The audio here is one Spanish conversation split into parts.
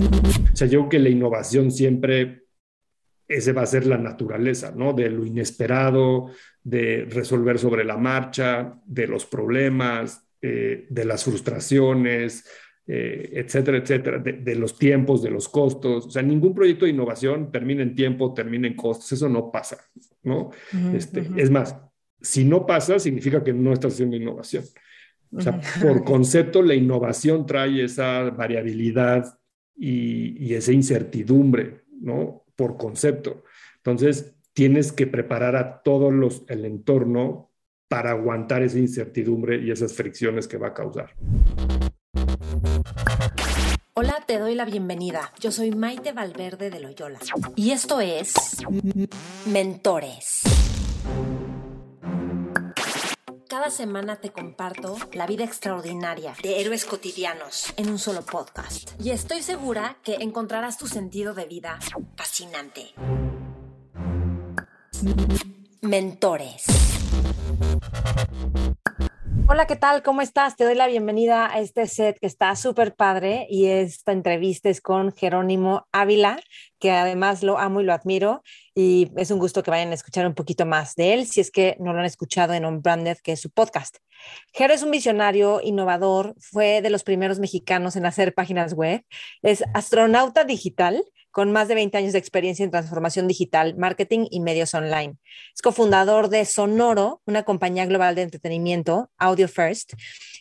O sea, yo creo que la innovación siempre, ese va a ser la naturaleza, ¿no? De lo inesperado, de resolver sobre la marcha, de los problemas, eh, de las frustraciones, eh, etcétera, etcétera, de, los tiempos, de los costos. O sea, ningún proyecto de innovación termina en tiempo, termina en costos. Eso no pasa, ¿no? este, Es más, si no pasa, significa que no estás haciendo innovación. O sea, por concepto, la innovación trae esa variabilidad y, esa incertidumbre, ¿no? Por concepto. Entonces, tienes que preparar a todos los, el entorno para aguantar esa incertidumbre y esas fricciones que va a causar. Hola, te doy la bienvenida. Yo soy Maite Valverde de Loyola y esto es Mentores. Cada semana te comparto la vida extraordinaria de héroes cotidianos en un solo podcast. Y estoy segura que encontrarás tu sentido de vida fascinante. Mentores. Hola, ¿qué tal? ¿Cómo estás? Te doy la bienvenida a este set que está súper padre y esta entrevista es con Jerónimo Ávila, que además lo amo y lo admiro y es un gusto que vayan a escuchar un poquito más de él si es que no lo han escuchado en On Branded, que es su podcast. Jero es un visionario innovador, fue de los primeros mexicanos en hacer páginas web, es astronauta digital con más de 20 años de experiencia en transformación digital, marketing y medios online. Es cofundador de Sonoro, una compañía global de entretenimiento, Audio First,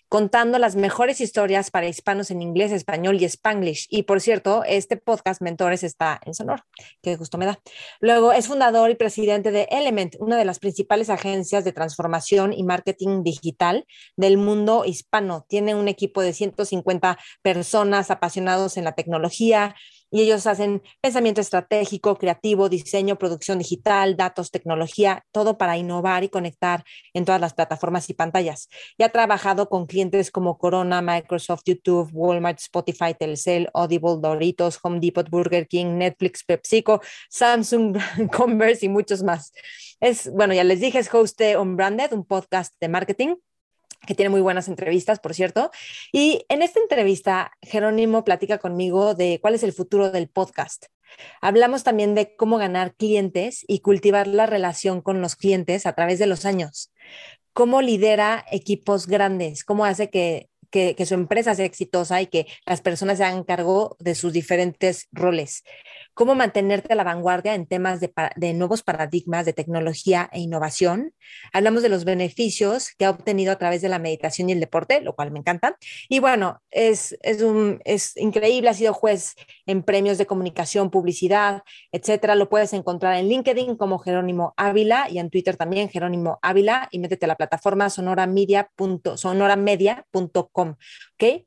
contando las mejores historias para hispanos en inglés, español y spanglish. Y por cierto, este podcast Mentores está en Sonoro, que gusto me da. Luego es fundador y presidente de Element, una de las principales agencias de transformación y marketing digital del mundo hispano. Tiene un equipo de 150 personas apasionados en la tecnología, y ellos hacen pensamiento estratégico, creativo, diseño, producción digital, datos, tecnología, todo para innovar y conectar en todas las plataformas y pantallas. Y ha trabajado con clientes como Corona, Microsoft, YouTube, Walmart, Spotify, Telcel, Audible, Doritos, Home Depot, Burger King, Netflix, PepsiCo, Samsung, Converse y muchos más. Es, bueno, ya les dije, es host de Unbranded, un podcast de marketing que tiene muy buenas entrevistas, por cierto. Y en esta entrevista, Jerónimo platica conmigo de cuál es el futuro del podcast. Hablamos también de cómo ganar clientes y cultivar la relación con los clientes a través de los años. Cómo lidera equipos grandes, cómo hace que, que, que su empresa sea exitosa y que las personas se hagan cargo de sus diferentes roles cómo mantenerte a la vanguardia en temas de, nuevos paradigmas de tecnología e innovación. Hablamos de los beneficios que ha obtenido a través de la meditación y el deporte, lo cual me encanta. Y bueno, es, es, un, es increíble, ha sido juez en premios de comunicación, publicidad, etcétera. Lo puedes encontrar en LinkedIn como Jerónimo Ávila y en Twitter también Jerónimo Ávila y métete a la plataforma sonoramedia.com. ¿Ok?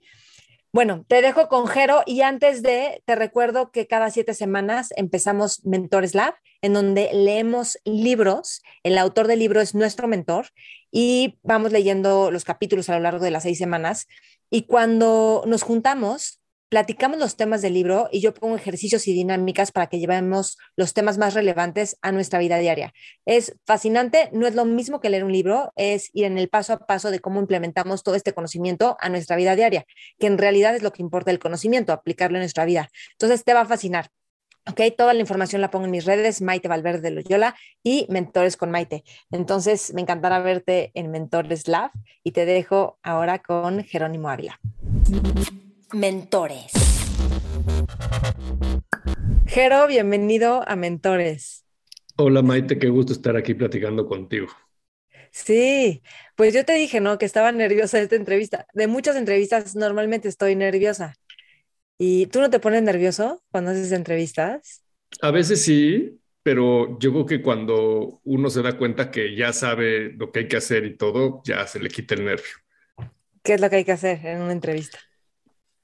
Bueno, te dejo con Jero y antes de, te recuerdo que cada siete semanas empezamos Mentores Lab, en donde leemos libros. El autor del libro es nuestro mentor y vamos leyendo los capítulos a lo largo de las seis semanas. Y cuando nos juntamos, platicamos los temas del libro y yo pongo ejercicios y dinámicas para que llevemos los temas más relevantes a nuestra vida diaria. Es fascinante, no es lo mismo que leer un libro, es ir en el paso a paso de cómo implementamos todo este conocimiento a nuestra vida diaria, que en realidad es lo que importa el conocimiento, aplicarlo en nuestra vida. Entonces te va a fascinar. Ok, toda la información la pongo en mis redes, Maite Valverde de Loyola y Mentores con Maite. Entonces, me encantará verte en Mentores Lab y te dejo ahora con Jerónimo Ávila. Mentores. Jero, bienvenido a Mentores. Hola Maite, qué gusto estar aquí platicando contigo. Sí, pues yo te dije, ¿no? Que estaba nerviosa de esta entrevista. De muchas entrevistas normalmente estoy nerviosa. ¿Y tú no te pones nervioso cuando haces entrevistas? A veces sí, pero yo creo que cuando uno se da cuenta que ya sabe lo que hay que hacer y todo, ya se le quita el nervio. ¿Qué es lo que hay que hacer en una entrevista?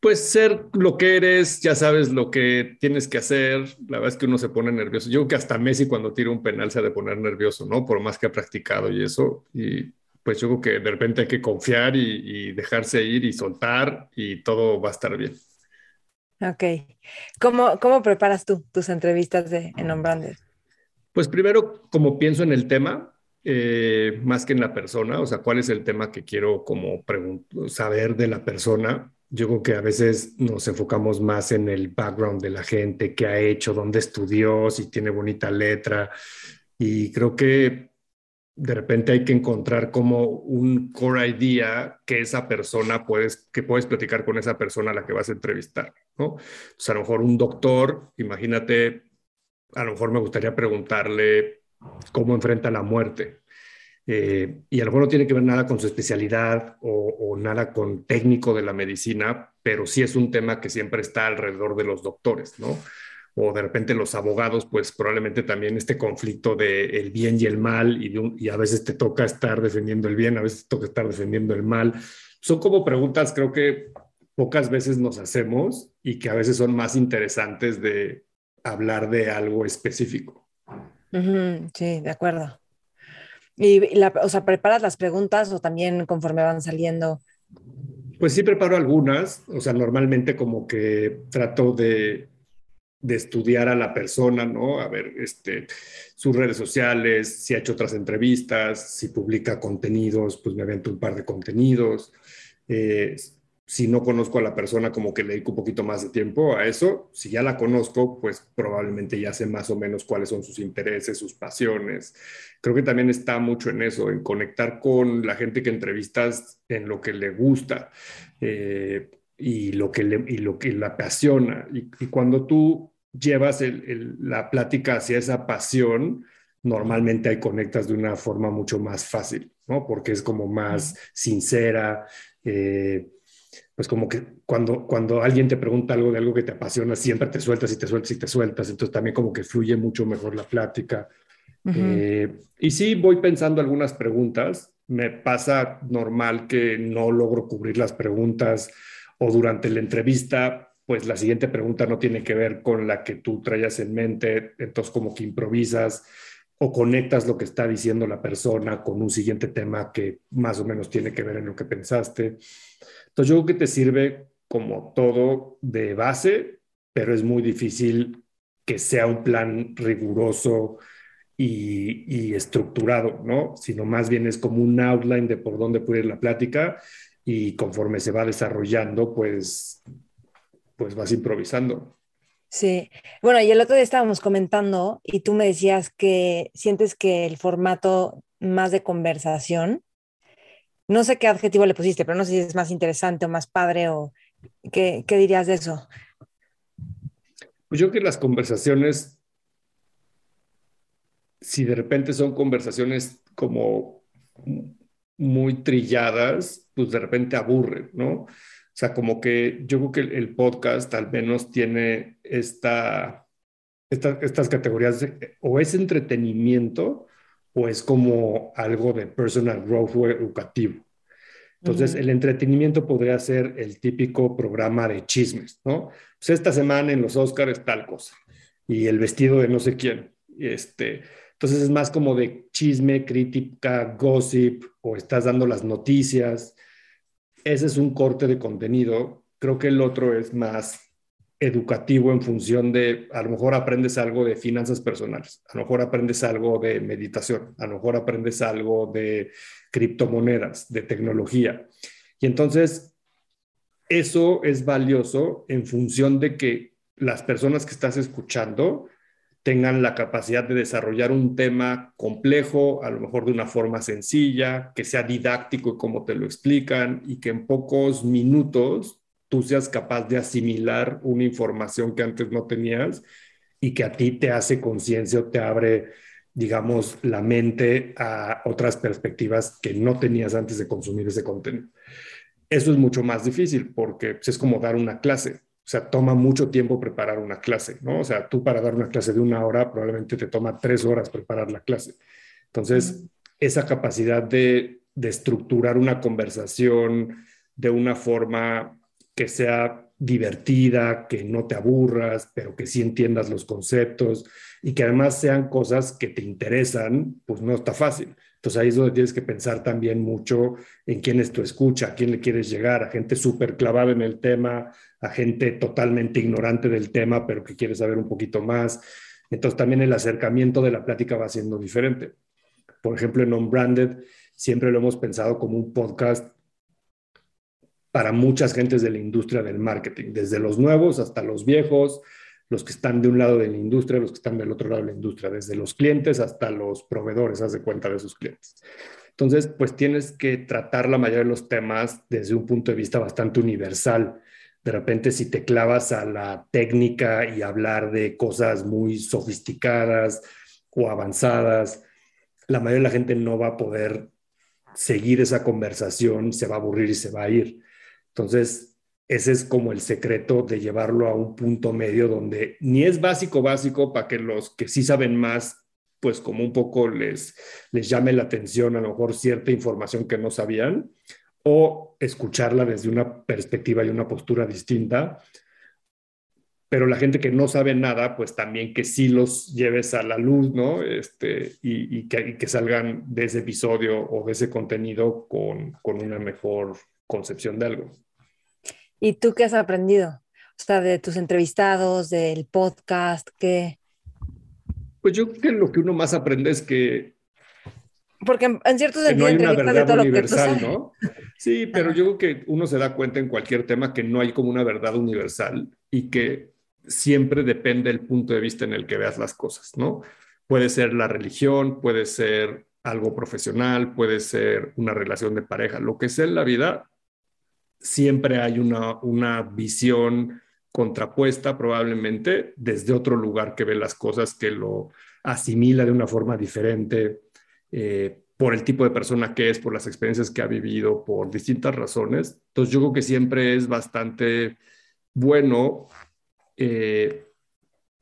Pues ser lo que eres, ya sabes lo que tienes que hacer. La verdad es que uno se pone nervioso. Yo creo que hasta Messi cuando tira un penal se ha de poner nervioso, ¿no? Por más que ha practicado y eso. Y pues yo creo que de repente hay que confiar y, dejarse ir y soltar y todo va a estar bien. Ok. ¿Cómo, cómo preparas tú tus entrevistas de, en On Pues primero, como pienso en el tema, eh, más que en la persona, o sea, cuál es el tema que quiero como saber de la persona Yo creo que a veces nos enfocamos más en el background de la gente, qué ha hecho, dónde estudió, si tiene bonita letra. Y creo que de repente hay que encontrar como un core idea que esa persona puedes, que puedes platicar con esa persona a la que vas a entrevistar, ¿no? a lo mejor un doctor, imagínate, a lo mejor me gustaría preguntarle cómo enfrenta la muerte. Eh, y a lo mejor no tiene que ver nada con su especialidad o, nada con técnico de la medicina, pero sí es un tema que siempre está alrededor de los doctores, ¿no? o de repente los abogados, pues probablemente también este conflicto de el bien y el mal, y, y, a veces te toca estar defendiendo el bien, a veces te toca estar defendiendo el mal. Son como preguntas, creo que pocas veces nos hacemos y que a veces son más interesantes de hablar de algo específico. sí, de acuerdo. Y, o sea, ¿preparas las preguntas o también conforme van saliendo? Pues sí, preparo algunas. O sea, normalmente como que trato de de estudiar a la persona, ¿no? A ver, este, sus redes sociales, si ha hecho otras entrevistas, si publica contenidos, pues me avento un par de contenidos. Eh, si no conozco a la persona, como que le dedico un poquito más de tiempo a eso. Si ya la conozco, pues probablemente ya sé más o menos cuáles son sus intereses, sus pasiones. Creo que también está mucho en eso, en conectar con la gente que entrevistas en lo que le gusta. Eh, y lo que, le, y lo que la apasiona. Y, y cuando tú llevas el, la plática hacia esa pasión, normalmente ahí conectas de una forma mucho más fácil, ¿no? Porque es como más sincera. Eh, pues como que cuando, cuando alguien te pregunta algo de algo que te apasiona, siempre te sueltas y te sueltas y te sueltas. Entonces también como que fluye mucho mejor la plática. Eh, y sí, voy pensando algunas preguntas. Me pasa normal que no logro cubrir las preguntas o durante la entrevista, pues la siguiente pregunta no tiene que ver con la que tú traías en mente, entonces como que improvisas o conectas lo que está diciendo la persona con un siguiente tema que más o menos tiene que ver en lo que pensaste. Entonces yo creo que te sirve como todo de base, pero es muy difícil que sea un plan riguroso y, y estructurado, ¿no? Sino más bien es como un outline de por dónde puede ir la plática y conforme se va desarrollando, pues, pues vas improvisando. Sí, bueno, y el otro día estábamos comentando y tú me decías que sientes que el formato más de conversación, no sé qué adjetivo le pusiste, pero no sé si es más interesante o más padre o qué, qué dirías de eso. Pues yo creo que las conversaciones, si de repente son conversaciones como muy trilladas, pues de repente aburre, ¿no? O sea, como que yo creo que el, podcast al menos tiene esta, estas categorías o es entretenimiento o es como algo de personal growth o educativo. Entonces, el entretenimiento podría ser el típico programa de chismes, ¿no? Pues esta semana en los Oscars tal cosa y el vestido de no sé quién. Este, entonces es más como de chisme, crítica, gossip, o estás dando las noticias. Ese es un corte de contenido. Creo que el otro es más educativo en función de, a lo mejor aprendes algo de finanzas personales, a lo mejor aprendes algo de meditación, a lo mejor aprendes algo de criptomonedas, de tecnología. Y entonces, eso es valioso en función de que las personas que estás escuchando tengan la capacidad de desarrollar un tema complejo, a lo mejor de una forma sencilla, que sea didáctico como te lo explican y que en pocos minutos tú seas capaz de asimilar una información que antes no tenías y que a ti te hace conciencia o te abre, digamos, la mente a otras perspectivas que no tenías antes de consumir ese contenido. Eso es mucho más difícil porque pues, es como dar una clase o sea, toma mucho tiempo preparar una clase, ¿no? O sea, tú para dar una clase de una hora probablemente te toma tres horas preparar la clase. Entonces, esa capacidad de, de estructurar una conversación de una forma que sea divertida, que no te aburras, pero que sí entiendas los conceptos y que además sean cosas que te interesan, pues no está fácil. Entonces ahí es donde tienes que pensar también mucho en quién es tu escucha, a quién le quieres llegar, a gente súper clavada en el tema, a gente totalmente ignorante del tema, pero que quiere saber un poquito más. Entonces también el acercamiento de la plática va siendo diferente. Por ejemplo, en On Branded siempre lo hemos pensado como un podcast para muchas gentes de la industria del marketing, desde los nuevos hasta los viejos, los que están de un lado de la industria, los que están del otro lado de la industria, desde los clientes hasta los proveedores, haz de cuenta de sus clientes. Entonces, pues tienes que tratar la mayoría de los temas desde un punto de vista bastante universal. De repente, si te clavas a la técnica y hablar de cosas muy sofisticadas o avanzadas, la mayoría de la gente no va a poder seguir esa conversación, se va a aburrir y se va a ir. Entonces, ese es como el secreto de llevarlo a un punto medio donde ni es básico básico para que los que sí saben más pues como un poco les, les llame la atención a lo mejor cierta información que no sabían o escucharla desde una perspectiva y una postura distinta. Pero la gente que no sabe nada, pues también que sí los lleves a la luz, ¿no? Este, y, que, que, salgan de ese episodio o de ese contenido con, con una mejor concepción de algo. ¿Y tú qué has aprendido? O sea, de tus entrevistados, del podcast, ¿qué, pues yo creo que lo que uno más aprende es que porque en, ciertos sentidos no hay una verdad universal, ¿no? Sí, pero yo creo que uno se da cuenta en cualquier tema que no hay como una verdad universal y que siempre depende del punto de vista en el que veas las cosas, ¿no? Puede ser la religión, puede ser algo profesional, puede ser una relación de pareja, lo que sea en la vida, siempre hay una, una visión contrapuesta probablemente desde otro lugar que ve las cosas, que lo asimila de una forma diferente eh, por el tipo de persona que es, por las experiencias que ha vivido, por distintas razones. Entonces yo creo que siempre es bastante bueno eh,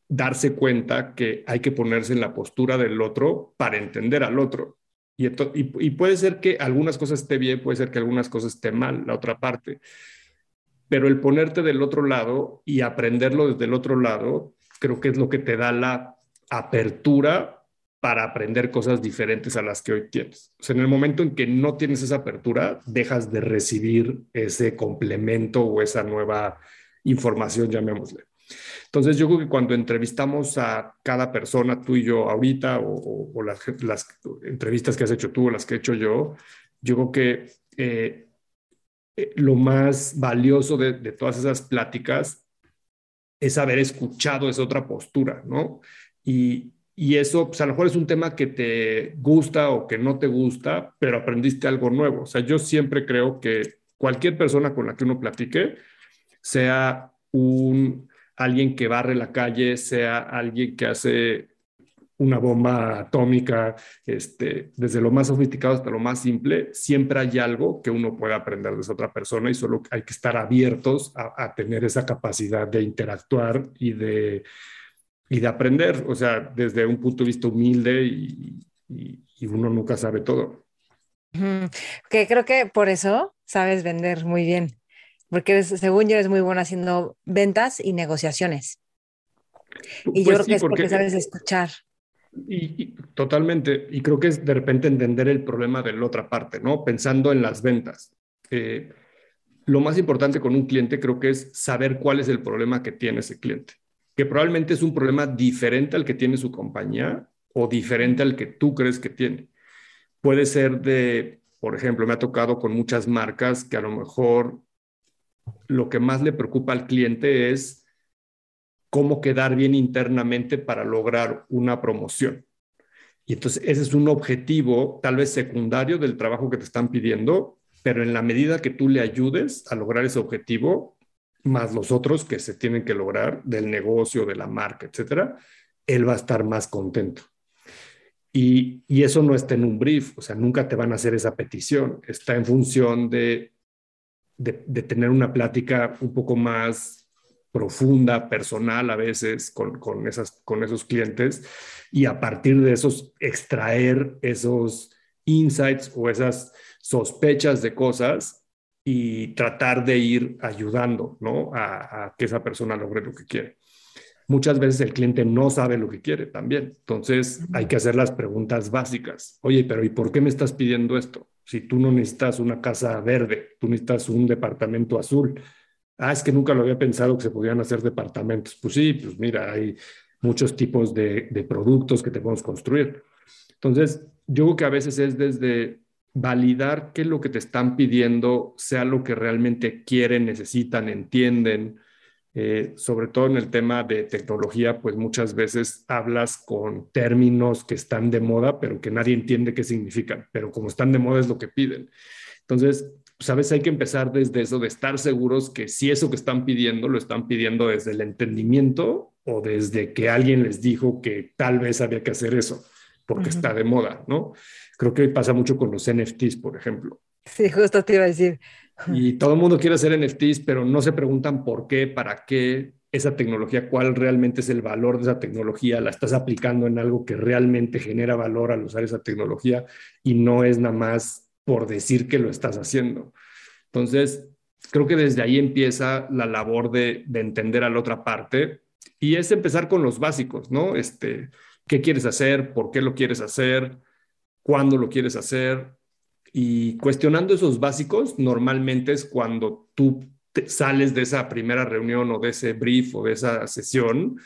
darse cuenta que hay que ponerse en la postura del otro para entender al otro. Y, puede ser que algunas cosas esté bien, puede ser que algunas cosas esté mal, la otra parte pero el ponerte del otro lado y aprenderlo desde el otro lado, creo que es lo que te da la apertura para aprender cosas diferentes a las que hoy tienes. O sea, en el momento en que no tienes esa apertura, dejas de recibir ese complemento o esa nueva información, llamémosle. Entonces, yo creo que cuando entrevistamos a cada persona, tú y yo ahorita, o, las, entrevistas que has hecho tú o las que he hecho yo, yo creo que eh, eh, lo más valioso de, todas esas pláticas es haber escuchado esa otra postura, ¿no? Y, eso, pues a lo mejor es un tema que te gusta o que no te gusta, pero aprendiste algo nuevo. O sea, yo siempre creo que cualquier persona con la que uno platique, sea un alguien que barre la calle, sea alguien que hace una bomba atómica, este, desde lo más sofisticado hasta lo más simple, siempre hay algo que uno puede aprender de esa otra persona y solo hay que estar abiertos a, tener esa capacidad de interactuar y de, y de aprender, o sea, desde un punto de vista humilde y, uno nunca sabe todo. Que creo que por eso sabes vender muy bien, porque según yo eres muy bueno haciendo ventas y negociaciones. Y yo pues creo que es porque sabes escuchar. Y, totalmente, y creo que es de repente entender el problema de la otra parte, ¿no? Pensando en las ventas. Eh, lo más importante con un cliente creo que es saber cuál es el problema que tiene ese cliente, que probablemente es un problema diferente al que tiene su compañía o diferente al que tú crees que tiene. Puede ser de, por ejemplo, me ha tocado con muchas marcas que a lo mejor lo que más le preocupa al cliente es cómo quedar bien internamente para lograr una promoción. Y entonces ese es un objetivo tal vez secundario del trabajo que te están pidiendo, pero en la medida que tú le ayudes a lograr ese objetivo, más los otros que se tienen que lograr del negocio, de la marca, etcétera, él va a estar más contento. Y, y, eso no está en un brief, o sea, nunca te van a hacer esa petición, está en función de, de, de tener una plática un poco más profunda, personal a veces con, con, esas, con esos clientes y a partir de esos extraer esos insights o esas sospechas de cosas y tratar de ir ayudando ¿no? a, a que esa persona logre lo que quiere. Muchas veces el cliente no sabe lo que quiere también, entonces hay que hacer las preguntas básicas. Oye, pero ¿y por qué me estás pidiendo esto? Si tú no necesitas una casa verde, tú necesitas un departamento azul, ah, es que nunca lo había pensado que se podían hacer departamentos. Pues sí, pues mira, hay muchos tipos de, productos que te podemos construir. Entonces, yo creo que a veces es desde validar que lo que te están pidiendo sea lo que realmente quieren, necesitan, entienden. Eh, sobre todo en el tema de tecnología, pues muchas veces hablas con términos que están de moda, pero que nadie entiende qué significan, pero como están de moda es lo que piden. Entonces, sabes, hay que empezar desde eso, de estar seguros que si eso que están pidiendo lo están pidiendo desde el entendimiento o desde que alguien les dijo que tal vez había que hacer eso, porque está de moda, ¿no? Creo que pasa mucho con los NFTs, por ejemplo. Sí, justo te iba a decir. Y todo el mundo quiere hacer NFTs, pero no se preguntan por qué, para qué esa tecnología, cuál realmente es el valor de esa tecnología, la estás aplicando en algo que realmente genera valor al usar esa tecnología y no es nada más por decir que lo estás haciendo. Entonces, creo que desde ahí empieza la labor de, de entender a la otra parte y es empezar con los básicos, ¿no? Este, ¿Qué quieres hacer? ¿Por qué lo quieres hacer? ¿Cuándo lo quieres hacer? Y cuestionando esos básicos, normalmente es cuando tú sales de esa primera reunión o de ese brief o de esa sesión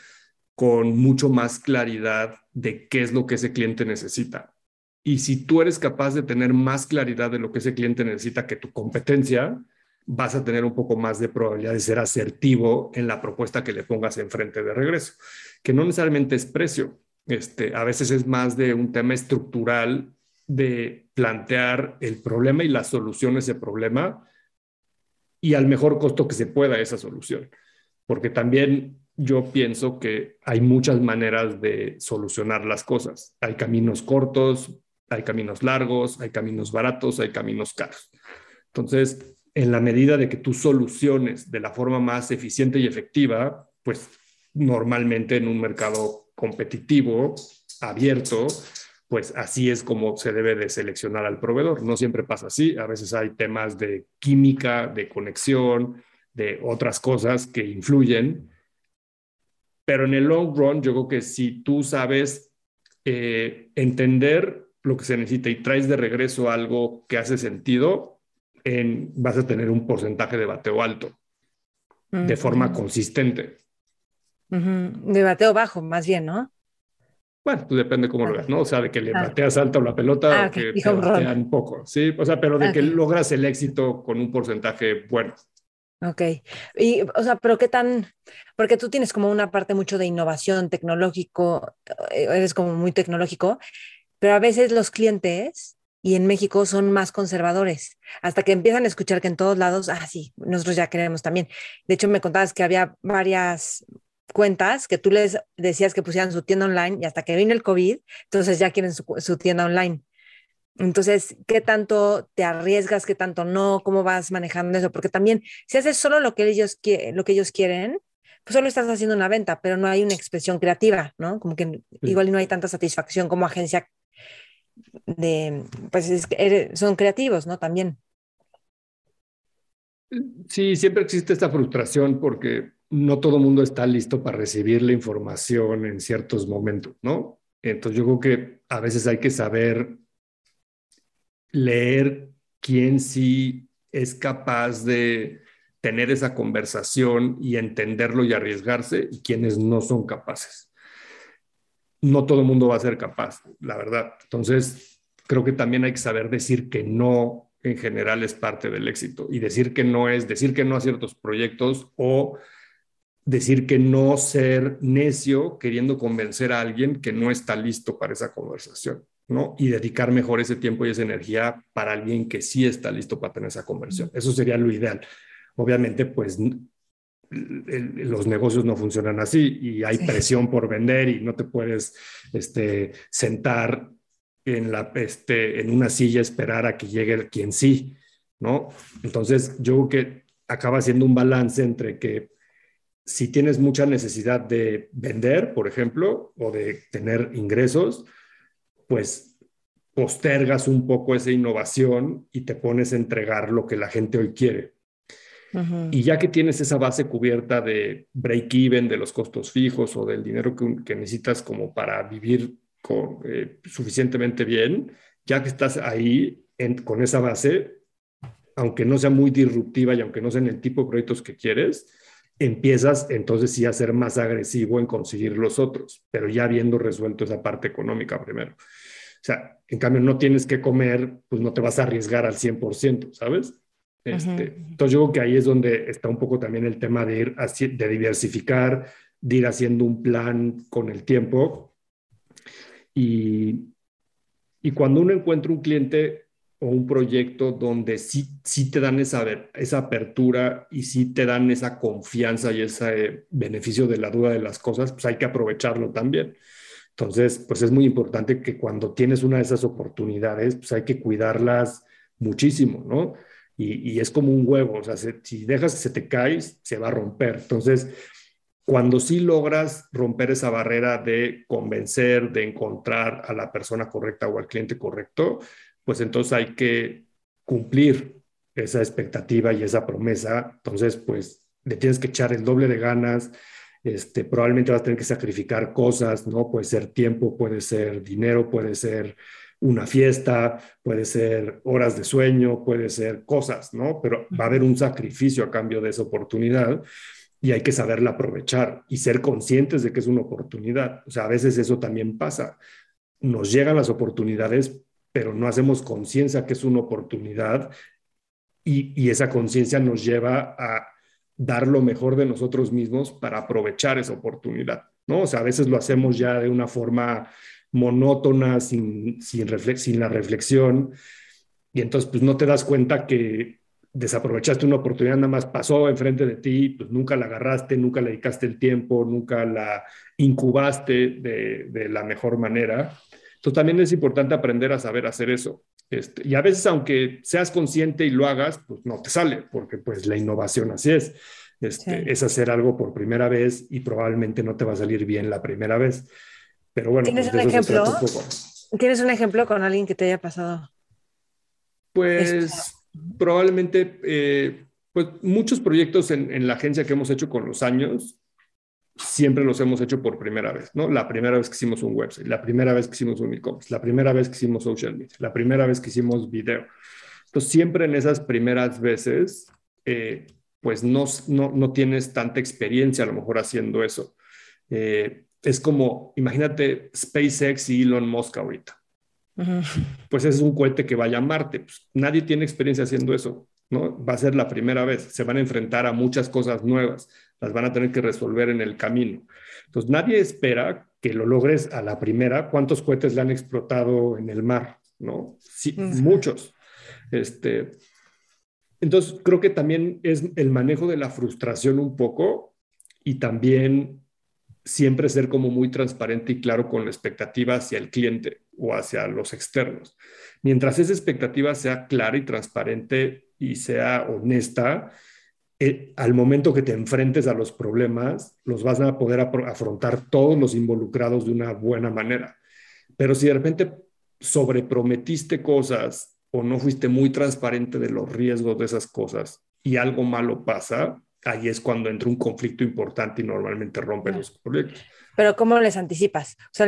con mucho más claridad de qué es lo que ese cliente necesita. Y si tú eres capaz de tener más claridad de lo que ese cliente necesita que tu competencia, vas a tener un poco más de probabilidad de ser asertivo en la propuesta que le pongas enfrente de regreso, que no necesariamente es precio. Este, a veces es más de un tema estructural de plantear el problema y la solución a ese problema y al mejor costo que se pueda esa solución. Porque también yo pienso que hay muchas maneras de solucionar las cosas. Hay caminos cortos, hay caminos largos, hay caminos baratos, hay caminos caros. Entonces, en la medida de que tú soluciones de la forma más eficiente y efectiva, pues normalmente en un mercado competitivo, abierto, pues así es como se debe de seleccionar al proveedor. No siempre pasa así, a veces hay temas de química, de conexión, de otras cosas que influyen, pero en el long run yo creo que si tú sabes eh, entender lo que se necesita y traes de regreso algo que hace sentido, en, vas a tener un porcentaje de bateo alto, de forma consistente. De bateo bajo, más bien, ¿no? Bueno, pues depende cómo lo veas, ¿no? O sea, de que le ah. bateas alto la pelota ah, o que te batean poco, ¿sí? O sea, pero de que logras el éxito con un porcentaje bueno. Ok. Y, o sea, pero qué tan, porque tú tienes como una parte mucho de innovación tecnológico, eh, eres como muy tecnológico, pero a veces los clientes y en México son más conservadores, hasta que empiezan a escuchar que en todos lados, ah, sí, nosotros ya queremos también. De hecho, me contabas que había varias cuentas que tú les decías que pusieran su tienda online y hasta que vino el COVID, entonces ya quieren su, tienda online. Entonces, ¿qué tanto te arriesgas, qué tanto no? ¿Cómo vas manejando eso? Porque también, si haces solo lo que ellos, lo que ellos quieren, pues solo estás haciendo una venta, pero no hay una expresión creativa, ¿no? Como que igual no hay tanta satisfacción como agencia de, pues son creativos, ¿no? También. Sí, siempre existe esta frustración porque no todo el mundo está listo para recibir la información en ciertos momentos, ¿no? Entonces yo creo que a veces hay que saber leer quién sí es capaz de tener esa conversación y entenderlo y arriesgarse y quienes no son capaces. No todo el mundo va a ser capaz, la verdad. Entonces, creo que también hay que saber decir que no en general es parte del éxito y decir que no es decir que no a ciertos proyectos o decir que no ser necio queriendo convencer a alguien que no está listo para esa conversación, ¿no? Y dedicar mejor ese tiempo y esa energía para alguien que sí está listo para tener esa conversión. Eso sería lo ideal. Obviamente, pues los negocios no funcionan así y hay presión por vender y no te puedes este, sentar en, la, este, en una silla esperar a que llegue quien sí, ¿no? Entonces, yo creo que acaba siendo un balance entre que si tienes mucha necesidad de vender, por ejemplo, o de tener ingresos, pues postergas un poco esa innovación y te pones a entregar lo que la gente hoy quiere. Y ya que tienes esa base cubierta de break-even, de los costos fijos o del dinero que, necesitas como para vivir con, eh, suficientemente bien, ya que estás ahí con esa base, aunque no sea muy disruptiva y aunque no sean el tipo de proyectos que quieres, empiezas entonces sí a ser más agresivo en conseguir los otros, pero ya habiendo resuelto esa parte económica primero. sea, en cambio no tienes que comer, pues no te vas a arriesgar al 100%, ¿sabes? Este, Entonces yo creo que ahí es donde está un poco también el tema de ir, de diversificar, de ir haciendo un plan con el tiempo. Y, y cuando uno encuentra un cliente o un proyecto donde sí, sí te dan esa, esa apertura y sí te dan esa confianza y ese beneficio de la duda de las cosas, pues hay que aprovecharlo también. Entonces, pues es muy importante que cuando tienes una de esas oportunidades, pues hay que cuidarlas muchísimo, ¿no? Y, y es como un huevo, o sea, si dejas que se te cae, se va a romper. Entonces, cuando sí logras romper esa barrera de convencer, de encontrar a la persona correcta o al cliente correcto, pues entonces hay que cumplir esa expectativa y esa promesa. Entonces, pues le tienes que echar el doble de ganas. Este, probablemente vas a tener que sacrificar cosas, ¿no? Puede ser tiempo, puede ser dinero, puede ser una fiesta, puede ser horas de sueño, puede ser cosas, ¿no? Pero va a haber un sacrificio a cambio de esa oportunidad y hay que saberla aprovechar y ser conscientes de que es una oportunidad. O sea, a veces eso también pasa. Nos llegan las oportunidades, pero no hacemos conciencia que es una oportunidad y, esa conciencia nos lleva a dar lo mejor de nosotros mismos para aprovechar esa oportunidad, ¿no? O sea, a veces lo hacemos ya de una forma monótona, sin, sin, sin la reflexión, y entonces pues no te das cuenta que desaprovechaste una oportunidad, nada más pasó enfrente de ti, pues nunca la agarraste, nunca le dedicaste el tiempo, nunca la incubaste de, de la mejor manera. Entonces también es importante aprender a saber hacer eso. Este, y a veces, aunque seas consciente y lo hagas, pues no te sale, porque pues la innovación así es. Este, Es hacer algo por primera vez y probablemente no te va a salir bien la primera vez. Pero bueno, ¿tienes pues, un ejemplo? ¿Tienes un ejemplo con alguien que te haya pasado? Pues probablemente, eh, pues muchos proyectos en, en, la agencia que hemos hecho con los años, siempre los hemos hecho por primera vez, ¿no? La primera vez que hicimos un website, la primera vez que hicimos un e-commerce, la primera vez que hicimos social media, la primera vez que hicimos video. Entonces, siempre en esas primeras veces, eh, pues no, no, no, tienes tanta experiencia a lo mejor haciendo eso. Eh, es como, imagínate SpaceX y Elon Musk ahorita. Pues es un cohete que vaya a Marte. Pues nadie tiene experiencia haciendo eso, ¿no? Va a ser la primera vez. Se van a enfrentar a muchas cosas nuevas las van a tener que resolver en el camino. Entonces, nadie espera que lo logres a la primera. ¿Cuántos cohetes le han explotado en el mar? ¿No? Sí, muchos. Este, entonces, creo que también es el manejo de la frustración un poco y también siempre ser como muy transparente y claro con la expectativa hacia el cliente o hacia los externos. Mientras esa expectativa sea clara y transparente y sea honesta, eh, al momento que te enfrentes a los problemas, los vas a poder afrontar todos los involucrados de una buena manera. Pero si de repente sobreprometiste cosas o no fuiste muy transparente de los riesgos de esas cosas y algo malo pasa, ahí es cuando entra un conflicto importante y normalmente rompe los proyectos. Pero ¿cómo les anticipas? O sea,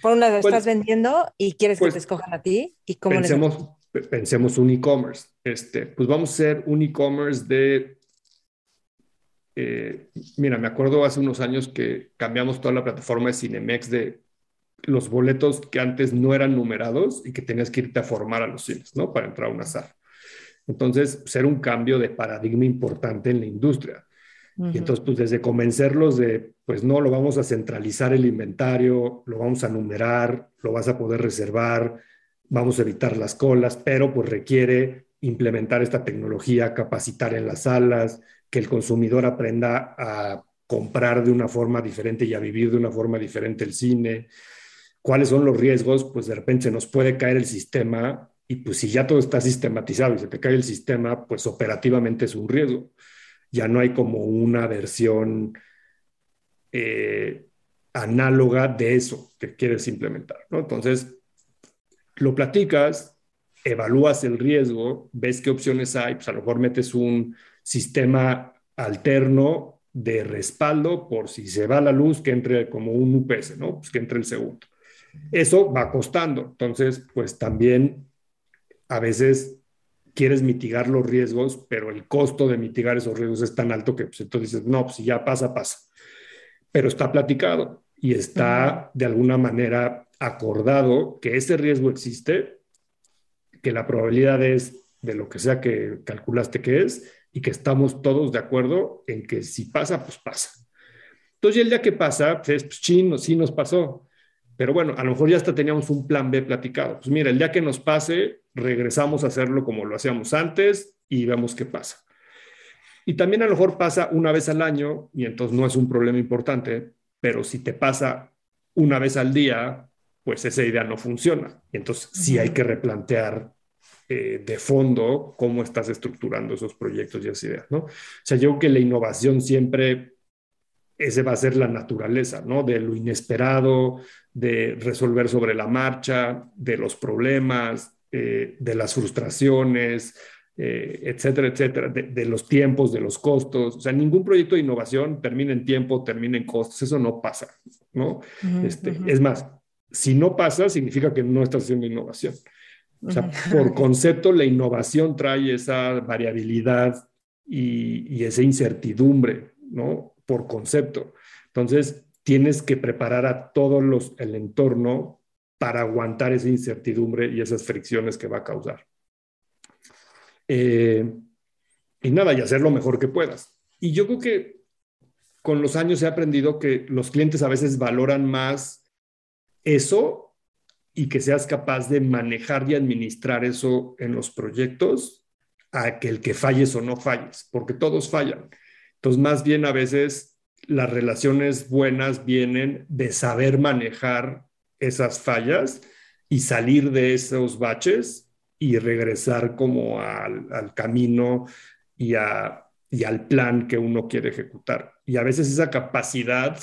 por una vez estás vendiendo y quieres que pues, te escojan a ti y cómo pensemos, pensemos un e-commerce. Este, pues vamos a hacer un e-commerce de eh, mira, me acuerdo hace unos años que cambiamos toda la plataforma de Cinemex de los boletos que antes no eran numerados y que tenías que irte a formar a los cines, ¿no? Para entrar a una sala. Entonces, ser un cambio de paradigma importante en la industria. Y entonces, pues desde convencerlos de, pues no, lo vamos a centralizar el inventario, lo vamos a numerar, lo vas a poder reservar, vamos a evitar las colas, pero pues requiere implementar esta tecnología, capacitar en las salas, que el consumidor aprenda a comprar de una forma diferente y a vivir de una forma diferente el cine. ¿Cuáles son los riesgos? Pues de repente se nos puede caer el sistema y pues si ya todo está sistematizado y se te cae el sistema, pues operativamente es un riesgo. Ya no hay como una versión eh, análoga de eso que quieres implementar, ¿no? Entonces, lo platicas, evalúas el riesgo, ves qué opciones hay, pues a lo mejor metes un sistema alterno de respaldo por si se va la luz, que entre como un UPS, ¿no? Pues que entre el segundo. Eso va costando. Entonces, pues también a veces quieres mitigar los riesgos, pero el costo de mitigar esos riesgos es tan alto que pues, entonces dices, no, pues si ya pasa, pasa. Pero está platicado. y está de alguna manera acordado que ese riesgo existe, que la probabilidad es de lo que sea que calculaste que es y que estamos todos de acuerdo en que si pasa, pues pasa. Entonces, el día que pasa, pues, pues chino, sí nos pasó. Pero bueno, a lo mejor ya hasta teníamos un plan B platicado. Pues mira, el día que nos pase, regresamos a hacerlo como lo hacíamos antes y vemos qué pasa. Y también a lo mejor pasa una vez al año y entonces no es un problema importante, pero si te pasa una vez al día, pues esa idea no funciona. Y entonces sí hay que replantear eh, de fondo cómo estás estructurando esos proyectos y esas ideas, ¿no? O sea, yo creo que la innovación siempre, ese va a ser la naturaleza, ¿no? De lo inesperado, de resolver sobre la marcha, de los problemas, eh, de las frustraciones, eh, etcétera, etcétera, de, los tiempos, de los costos. O sea, ningún proyecto de innovación termina en tiempo, termina en costos. Eso no pasa, ¿no? este, Es más, si no pasa, significa que no estás haciendo innovación. O sea, por concepto, la innovación trae esa variabilidad y, y esa incertidumbre, ¿no? Por concepto. Entonces, tienes que preparar a todos los, el entorno para aguantar esa incertidumbre y esas fricciones que va a causar. Eh, y nada, y hacer lo mejor que puedas. Y yo creo que con los años he aprendido que los clientes a veces valoran más eso y que seas capaz de manejar y administrar eso en los proyectos a que el que falles o no falles, porque todos fallan. Entonces, más bien a veces las relaciones buenas vienen de saber manejar esas fallas y salir de esos baches y regresar como al, camino y, al plan que uno quiere ejecutar. Y a veces esa capacidad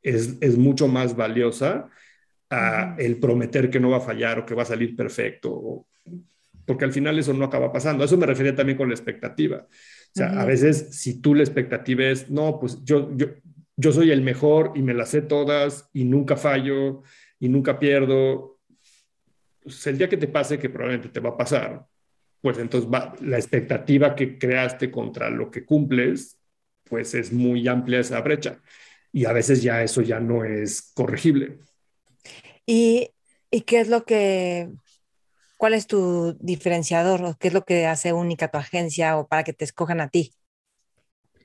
es, mucho más valiosa a el prometer que no va a fallar o que va a salir perfecto, porque al final eso no acaba pasando. A eso me refería también con la expectativa. O sea, a veces si tú la expectativa es, no, pues yo, yo, yo soy el mejor y me las sé todas y nunca fallo y nunca pierdo, pues, el día que te pase, que probablemente te va a pasar, pues entonces va, la expectativa que creaste contra lo que cumples, pues es muy amplia esa brecha. Y a veces ya eso ya no es corregible. ¿Y, y qué es lo que, cuál es tu diferenciador o qué es lo que hace única tu agencia o para que te escojan a ti?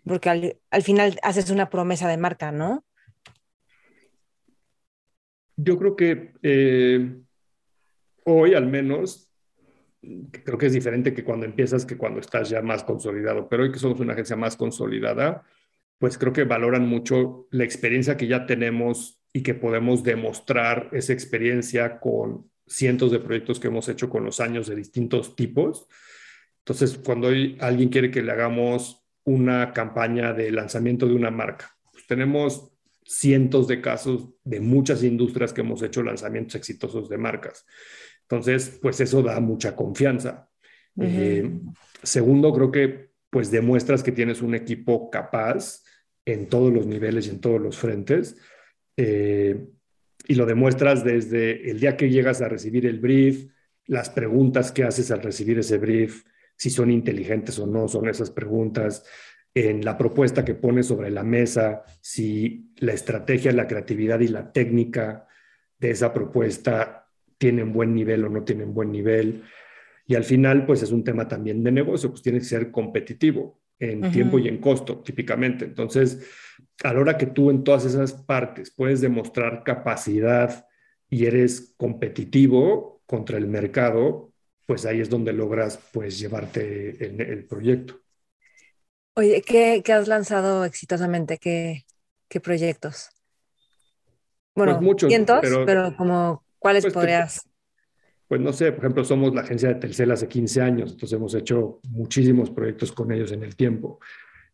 Porque al, al final haces una promesa de marca, ¿no? Yo creo que eh, hoy al menos, creo que es diferente que cuando empiezas que cuando estás ya más consolidado, pero hoy que somos una agencia más consolidada, pues creo que valoran mucho la experiencia que ya tenemos y que podemos demostrar esa experiencia con cientos de proyectos que hemos hecho con los años de distintos tipos. Entonces, cuando alguien quiere que le hagamos una campaña de lanzamiento de una marca, pues tenemos cientos de casos de muchas industrias que hemos hecho lanzamientos exitosos de marcas. Entonces, pues eso da mucha confianza. Eh, segundo, creo que pues demuestras que tienes un equipo capaz en todos los niveles y en todos los frentes. Eh, y lo demuestras desde el día que llegas a recibir el brief, las preguntas que haces al recibir ese brief, si son inteligentes o no son esas preguntas, en la propuesta que pones sobre la mesa, si la estrategia, la creatividad y la técnica de esa propuesta tienen buen nivel o no tienen buen nivel. Y al final, pues es un tema también de negocio, pues tiene que ser competitivo en tiempo y en costo, típicamente. Entonces, a la hora que tú en todas esas partes puedes demostrar capacidad y eres competitivo contra el mercado, pues ahí es donde logras pues llevarte el, proyecto. Oye, ¿qué, has lanzado exitosamente? ¿Qué, qué proyectos? Bueno, pues muchos, cientos, pero como ¿Cuáles pues podrías? Pues no sé, por ejemplo, somos la agencia de Telcel hace 15 años, entonces hemos hecho muchísimos proyectos con ellos en el tiempo.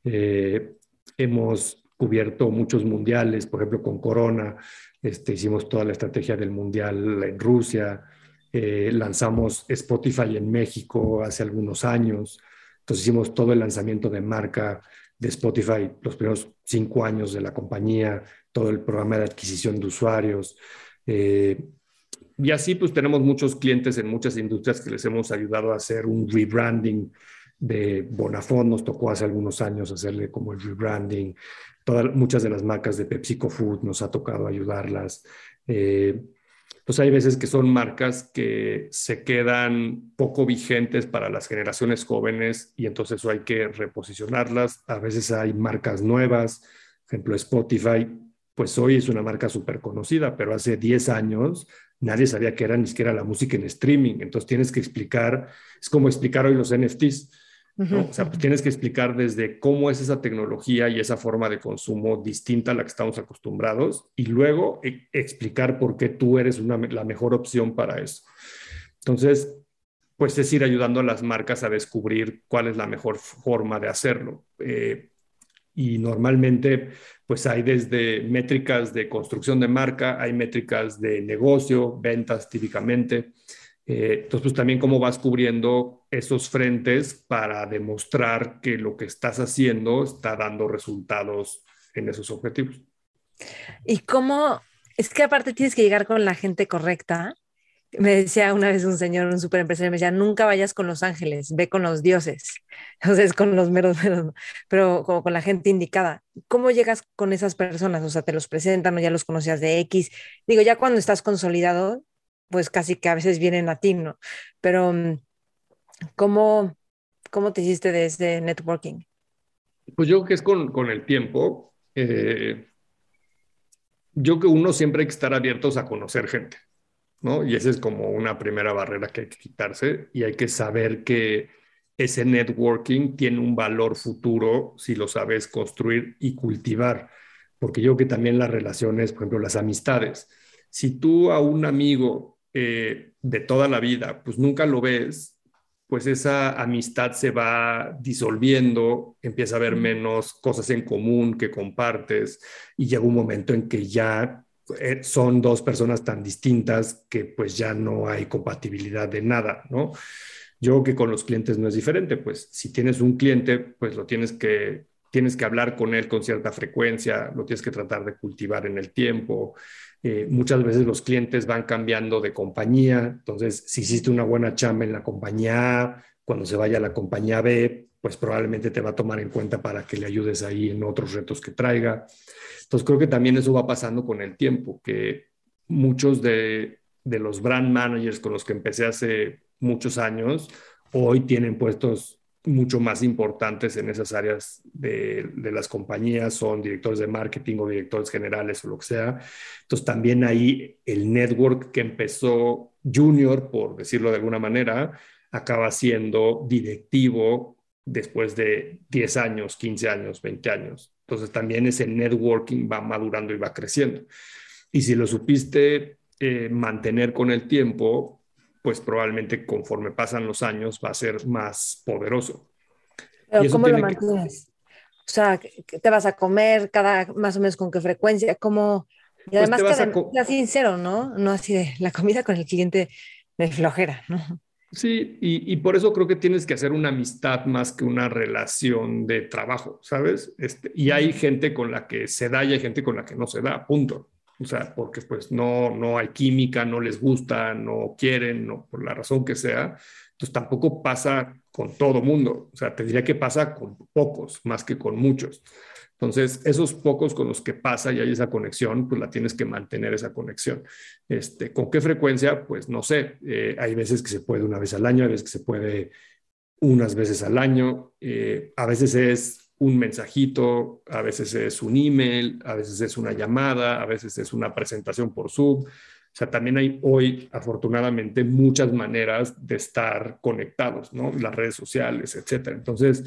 Eh, hemos cubierto muchos mundiales, por ejemplo, con Corona, este, hicimos toda la estrategia del mundial en Rusia, eh, lanzamos Spotify en México hace algunos años, entonces hicimos todo el lanzamiento de marca de Spotify los primeros cinco años de la compañía, todo el programa de adquisición de usuarios. Eh, y así pues tenemos muchos clientes en muchas industrias que les hemos ayudado a hacer un rebranding de Bonafont, nos tocó hace algunos años hacerle como el rebranding todas, muchas de las marcas de PepsiCo Food nos ha tocado ayudarlas. Eh, pues hay veces que son marcas que se quedan poco vigentes para las generaciones jóvenes y entonces eso hay que reposicionarlas. A veces hay marcas nuevas, ejemplo Spotify, pues hoy es una marca súper conocida, pero hace 10 años nadie sabía que era ni siquiera la música en streaming. Entonces tienes que explicar, es como explicar hoy los NFTs. O sea, pues tienes que explicar desde cómo es esa tecnología y esa forma de consumo distinta a la que estamos acostumbrados y luego e explicar por qué tú eres una, la mejor opción para eso. Entonces, pues es ir ayudando a las marcas a descubrir cuál es la mejor forma de hacerlo. Eh, y normalmente pues hay desde métricas de construcción de marca, hay métricas de negocio, ventas típicamente. Eh, entonces, pues también cómo vas cubriendo esos frentes para demostrar que lo que estás haciendo está dando resultados en esos objetivos. Y cómo, es que aparte tienes que llegar con la gente correcta me decía una vez un señor, un super empresario, me decía, nunca vayas con los ángeles, ve con los dioses, entonces con los meros, meros, pero como con la gente indicada. ¿Cómo llegas con esas personas? O sea, te los presentan o ya los conocías de X. Digo, ya cuando estás consolidado, pues casi que a veces vienen a ti, ¿no? Pero, mm, ¿cómo, cómo te hiciste de ese networking? Pues yo creo que es con, con el tiempo. Eh, yo que uno siempre hay que estar abiertos a conocer gente. ¿No? Y esa es como una primera barrera que hay que quitarse y hay que saber que ese networking tiene un valor futuro si lo sabes construir y cultivar, porque yo creo que también las relaciones, por ejemplo, las amistades, si tú a un amigo eh, de toda la vida, pues nunca lo ves, pues esa amistad se va disolviendo, empieza a haber menos cosas en común que compartes y llega un momento en que ya son dos personas tan distintas que pues ya no hay compatibilidad de nada, ¿no? Yo que con los clientes no es diferente, pues si tienes un cliente, pues lo tienes que, tienes que hablar con él con cierta frecuencia, lo tienes que tratar de cultivar en el tiempo. Eh, muchas veces los clientes van cambiando de compañía, entonces si hiciste una buena chamba en la compañía A, cuando se vaya a la compañía B, pues probablemente te va a tomar en cuenta para que le ayudes ahí en otros retos que traiga. Entonces creo que también eso va pasando con el tiempo, que muchos de, los brand managers con los que empecé hace muchos años, hoy tienen puestos mucho más importantes en esas áreas de, de, las compañías, son directores de marketing o directores generales o lo que sea. Entonces también ahí el network que empezó junior, por decirlo de alguna manera, acaba siendo directivo después de 10 años, 15 años, 20 años. Entonces también ese networking va madurando y va creciendo. Y si lo supiste eh, mantener con el tiempo, pues probablemente conforme pasan los años va a ser más poderoso. Pero ¿cómo lo mantienes? O sea, ¿te vas a comer cada más o menos con qué frecuencia? ¿Cómo? Y pues además que sincero, ¿no? No así de la comida con el cliente de flojera, ¿no? Sí, y, por eso creo que tienes que hacer una amistad más que una relación de trabajo, ¿sabes? Este, y hay gente con la que se da y hay gente con la que no se da, punto. O sea, porque pues no, no hay química, no les gusta, no quieren, no, por la razón que sea. Entonces tampoco pasa con todo mundo. O sea, te diría que pasa con pocos, más que con muchos. Entonces, esos pocos con los que pasa y hay esa conexión, pues la tienes que mantener esa conexión. Este, ¿Con qué frecuencia? Pues no sé. Eh, hay veces que se puede una vez al año, hay veces que se puede unas veces al año. Eh, a veces es un mensajito, a veces es un email, a veces es una llamada, a veces es una presentación por Zoom. O sea, también hay hoy, afortunadamente, muchas maneras de estar conectados, ¿no? Las redes sociales, etcétera. Entonces,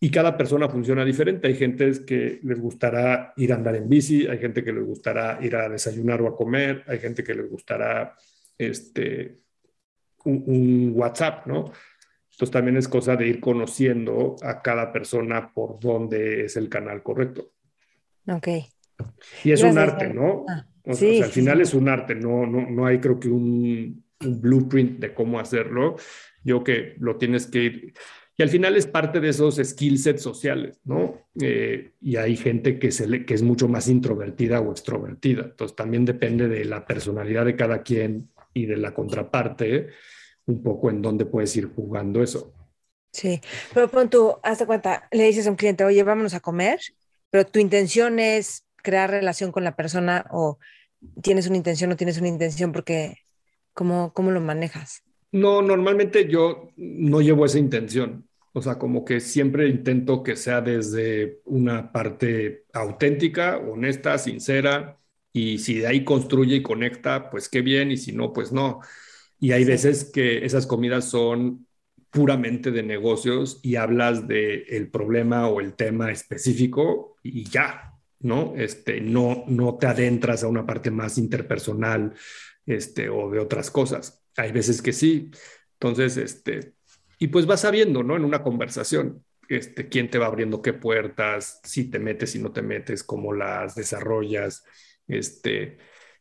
y cada persona funciona diferente. Hay gente que les gustará ir a andar en bici, hay gente que les gustará ir a desayunar o a comer, hay gente que les gustará este, un, WhatsApp, ¿no? Entonces también es cosa de ir conociendo a cada persona por dónde es el canal correcto. Ok. Y es un arte, ¿no? Ah, o sea, al final es un arte, no, no, no hay creo que un, un blueprint de cómo hacerlo. Yo que lo tienes que ir y al final es parte de esos skill sets sociales, ¿no? Eh, y hay gente que, se que es mucho más introvertida o extrovertida. Entonces también depende de la personalidad de cada quien y de la contraparte, un poco en dónde puedes ir jugando eso. Sí, pero pon tú, hazte cuenta, le dices a un cliente, oye, vámonos a comer, pero tu intención es crear relación con la persona o tienes una intención o tienes una intención porque ¿cómo, cómo lo manejas? No, normalmente yo no llevo esa intención. O sea, como que siempre intento que sea desde una parte auténtica, honesta, sincera, y si de ahí construye y conecta, pues qué bien, y si no, pues no. Y hay veces que esas comidas son puramente de negocios y hablas del el problema o el tema específico y ya, ¿no? Este, no, no te adentras a una parte más interpersonal este, o de otras cosas. Hay veces que sí. Entonces, este, y pues vas sabiendo, ¿no? En una conversación, este, quién te va abriendo qué puertas, si te metes, si no te metes, cómo las desarrollas, este,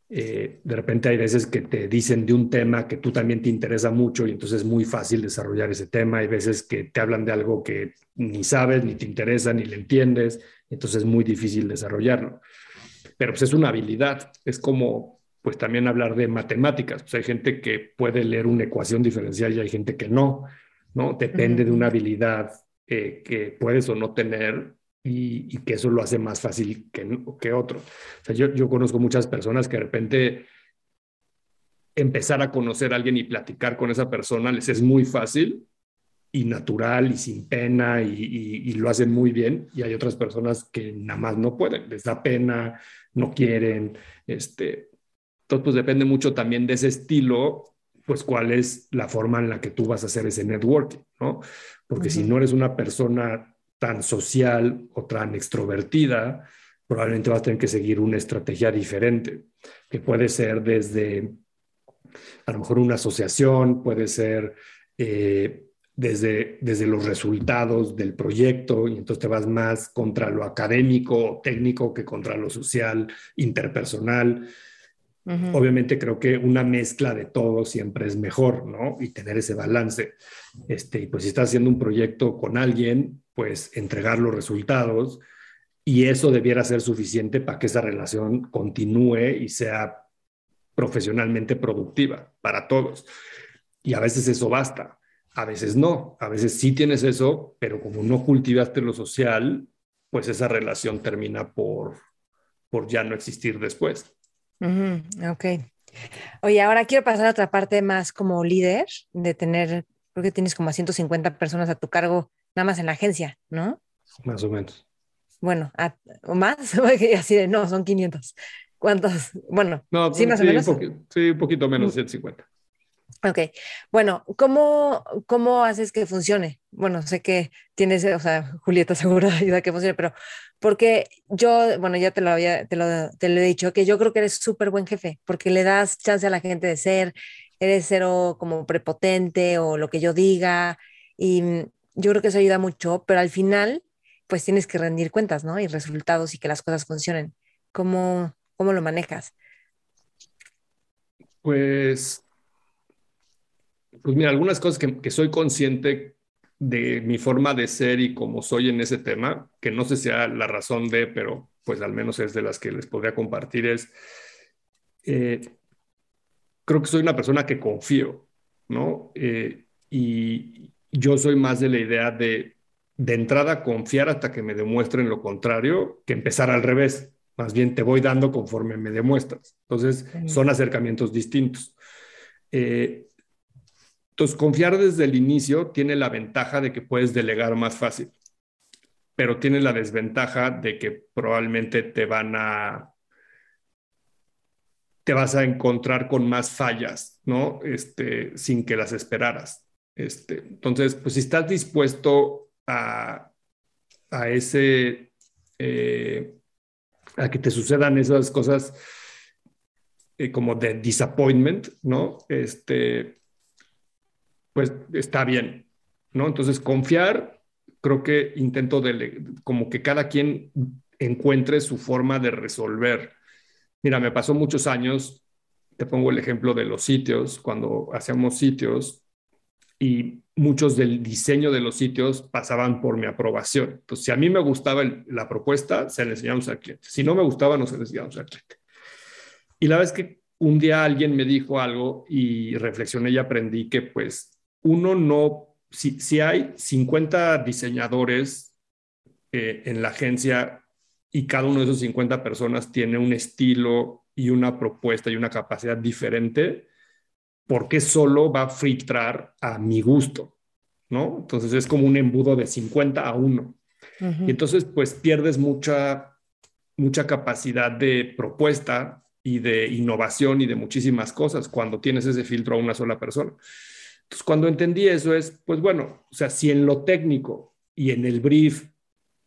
eh, de repente hay veces que te dicen de un tema que tú también te interesa mucho y entonces es muy fácil desarrollar ese tema. Hay veces que te hablan de algo que ni sabes, ni te interesa, ni le entiendes, entonces es muy difícil desarrollarlo. Pero pues es una habilidad, es como pues también hablar de matemáticas. Pues hay gente que puede leer una ecuación diferencial y hay gente que no, ¿no? Depende de una habilidad eh, que puedes o no tener y, que eso lo hace más fácil que, que otro. O sea, yo, yo conozco muchas personas que de repente empezar a conocer a alguien y platicar con esa persona les es muy fácil y natural y sin pena y, y, lo hacen muy bien y hay otras personas que nada más no pueden, les da pena, no quieren, este, entonces pues depende mucho también de ese estilo, pues cuál es la forma en la que tú vas a hacer ese networking, ¿no? Porque si no eres una persona tan social o tan extrovertida, probablemente vas a tener que seguir una estrategia diferente, que puede ser desde a lo mejor una asociación, puede ser eh, desde, desde los resultados del proyecto, y entonces te vas más contra lo académico o técnico que contra lo social, interpersonal. Obviamente creo que una mezcla de todo siempre es mejor, ¿no? Y tener ese balance. Este, y pues si estás haciendo un proyecto con alguien, pues entregar los resultados y eso debiera ser suficiente para que esa relación continúe y sea profesionalmente productiva para todos. Y a veces eso basta, a veces no, a veces sí tienes eso, pero como no cultivaste lo social, pues esa relación termina por, por ya no existir después ok. Oye, ahora quiero pasar a otra parte más como líder, de tener, creo que tienes como 150 personas a tu cargo, nada más en la agencia, ¿no? Más o menos. Bueno, ¿o más? Así de, no, son 500. ¿Cuántos? Bueno, sí, más o menos. sí, un poquito menos, 150. Ok, bueno, ¿cómo, ¿cómo haces que funcione? Bueno, sé que tienes, o sea, Julieta seguro ayuda a que funcione, pero porque yo, bueno, ya te lo había, te lo, te lo he dicho, que yo creo que eres súper buen jefe, porque le das chance a la gente de ser, eres cero como prepotente o lo que yo diga, y mm, yo creo que eso ayuda mucho, pero al final, pues tienes que rendir cuentas, ¿no? Y resultados y que las cosas funcionen. ¿Cómo, cómo lo manejas? Pues pues mira, algunas cosas que, soy consciente de mi forma de ser y cómo soy en ese tema, que no sé si sea la razón de, pero pues al menos es de las que les podría compartir, es, eh, creo que soy una persona que confío, ¿no? Eh, y yo soy más de la idea de, de entrada, confiar hasta que me demuestren lo contrario, que empezar al revés. Más bien te voy dando conforme me demuestras. Entonces, son acercamientos distintos. Eh, entonces, confiar desde el inicio tiene la ventaja de que puedes delegar más fácil, pero tiene la desventaja de que probablemente te van a te vas a encontrar con más fallas, ¿no? Este, sin que las esperaras. Este, entonces, pues si estás dispuesto a, a ese, eh, a que te sucedan esas cosas eh, como de disappointment, ¿no? Este, pues está bien, ¿no? Entonces, confiar, creo que intento de, como que cada quien encuentre su forma de resolver. Mira, me pasó muchos años, te pongo el ejemplo de los sitios, cuando hacíamos sitios y muchos del diseño de los sitios pasaban por mi aprobación. Entonces, si a mí me gustaba la propuesta, se la enseñamos al cliente. Si no me gustaba, no se la enseñamos al cliente. Y la vez que un día alguien me dijo algo y reflexioné y aprendí que pues uno no, si, si hay 50 diseñadores eh, en la agencia y cada uno de esos 50 personas tiene un estilo y una propuesta y una capacidad diferente, ¿por qué solo va a filtrar a mi gusto? ¿No? Entonces es como un embudo de 50 a 1. Y entonces pues pierdes mucha, mucha capacidad de propuesta y de innovación y de muchísimas cosas cuando tienes ese filtro a una sola persona. Entonces cuando entendí eso es, pues bueno, o sea, si en lo técnico y en el brief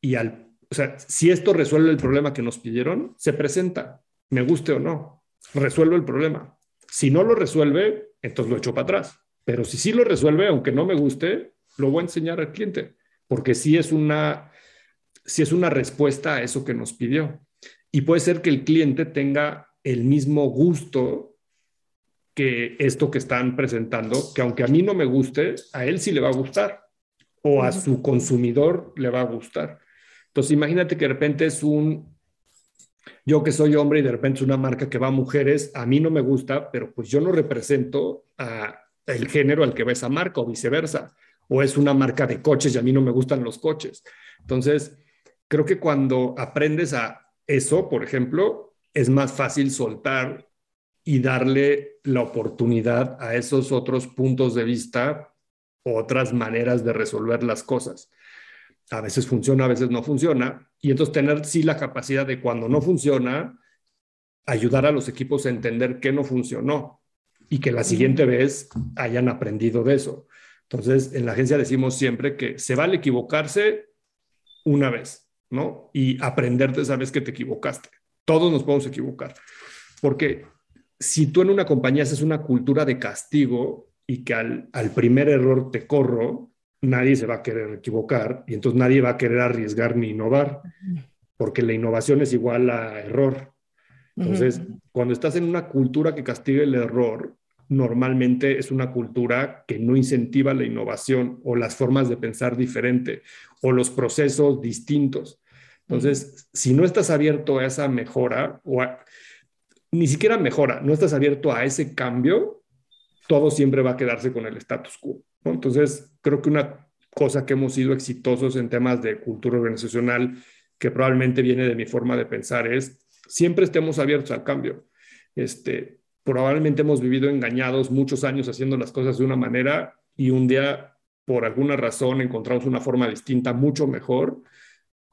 y al, o sea, si esto resuelve el problema que nos pidieron, se presenta, me guste o no, resuelve el problema. Si no lo resuelve, entonces lo echo para atrás. Pero si sí lo resuelve, aunque no me guste, lo voy a enseñar al cliente, porque sí es una, sí es una respuesta a eso que nos pidió. Y puede ser que el cliente tenga el mismo gusto que esto que están presentando, que aunque a mí no me guste, a él sí le va a gustar o a su consumidor le va a gustar. Entonces, imagínate que de repente es un, yo que soy hombre y de repente es una marca que va a mujeres, a mí no me gusta, pero pues yo no represento a el género al que va esa marca o viceversa. O es una marca de coches y a mí no me gustan los coches. Entonces, creo que cuando aprendes a eso, por ejemplo, es más fácil soltar y darle la oportunidad a esos otros puntos de vista, otras maneras de resolver las cosas. A veces funciona, a veces no funciona. Y entonces tener sí la capacidad de cuando no funciona, ayudar a los equipos a entender qué no funcionó y que la siguiente vez hayan aprendido de eso. Entonces, en la agencia decimos siempre que se vale equivocarse una vez, ¿no? Y aprender de esa vez que te equivocaste. Todos nos podemos equivocar. Porque si tú en una compañía haces una cultura de castigo y que al, primer error te corro, nadie se va a querer equivocar y entonces nadie va a querer arriesgar ni innovar, porque la innovación es igual a error. Entonces, cuando estás en una cultura que castiga el error, normalmente es una cultura que no incentiva la innovación o las formas de pensar diferente o los procesos distintos. Entonces, si no estás abierto a esa mejora o a, ni siquiera mejora, no estás abierto a ese cambio, todo siempre va a quedarse con el status quo. Entonces, creo que una cosa que hemos sido exitosos en temas de cultura organizacional, que probablemente viene de mi forma de pensar, es siempre estemos abiertos al cambio. Este, probablemente hemos vivido engañados muchos años haciendo las cosas de una manera y un día, por alguna razón, encontramos una forma distinta, mucho mejor,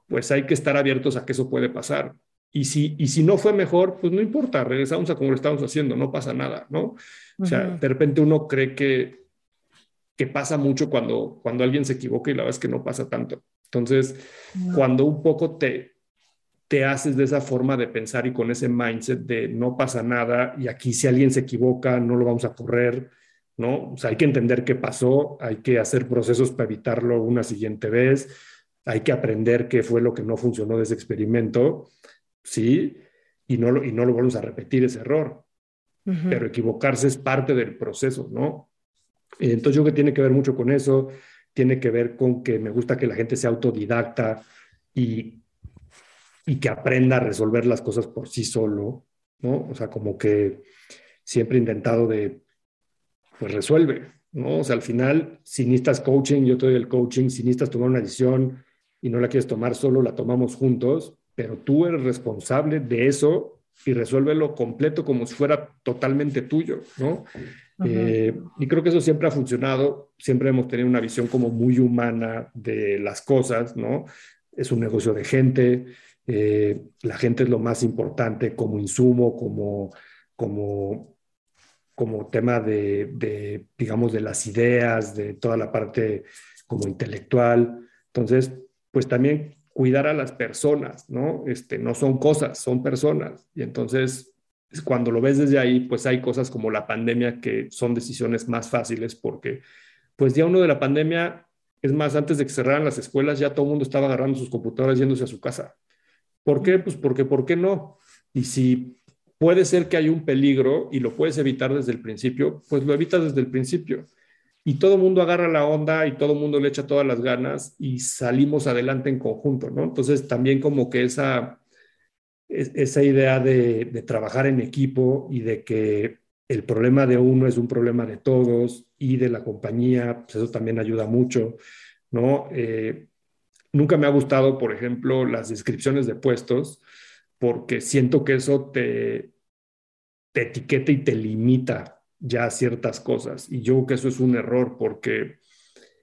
pues hay que estar abiertos a que eso puede pasar. Y si, y si no fue mejor, pues no importa, regresamos a como lo estamos haciendo, no pasa nada, ¿no? O sea, de repente uno cree que, que pasa mucho cuando, cuando alguien se equivoca y la verdad es que no pasa tanto. Entonces, cuando un poco te, te haces de esa forma de pensar y con ese mindset de no pasa nada y aquí si alguien se equivoca no lo vamos a correr, ¿no? O sea, hay que entender qué pasó, hay que hacer procesos para evitarlo una siguiente vez, hay que aprender qué fue lo que no funcionó de ese experimento ¿sí? Y no lo, y no lo volvemos a repetir ese error. Pero equivocarse es parte del proceso, ¿no? Entonces yo creo que tiene que ver mucho con eso, tiene que ver con que me gusta que la gente sea autodidacta y, y que aprenda a resolver las cosas por sí solo, ¿no? O sea, como que siempre he intentado de, pues resuelve, ¿no? O sea, al final, si necesitas coaching, yo te doy el coaching, si necesitas tomar una decisión y no la quieres tomar solo, la tomamos juntos, pero tú eres responsable de eso y resuélvelo completo como si fuera totalmente tuyo, ¿no? Eh, y creo que eso siempre ha funcionado, siempre hemos tenido una visión como muy humana de las cosas, ¿no? Es un negocio de gente, eh, la gente es lo más importante como insumo, como, como, como tema de, de, digamos, de las ideas, de toda la parte como intelectual. Entonces, pues también cuidar a las personas, ¿no? Este, no son cosas, son personas. Y entonces, cuando lo ves desde ahí, pues hay cosas como la pandemia que son decisiones más fáciles porque, pues ya uno de la pandemia, es más, antes de que cerraran las escuelas, ya todo el mundo estaba agarrando sus computadoras yéndose a su casa. ¿Por qué? Pues porque, ¿por qué no? Y si puede ser que hay un peligro y lo puedes evitar desde el principio, pues lo evitas desde el principio y todo el mundo agarra la onda y todo el mundo le echa todas las ganas y salimos adelante en conjunto, ¿no? Entonces también como que esa, esa idea de, trabajar en equipo y de que el problema de uno es un problema de todos y de la compañía, pues eso también ayuda mucho, ¿no? Eh, nunca me ha gustado, por ejemplo, las descripciones de puestos, porque siento que eso te, te etiqueta y te limita ya ciertas cosas. Y yo creo que eso es un error porque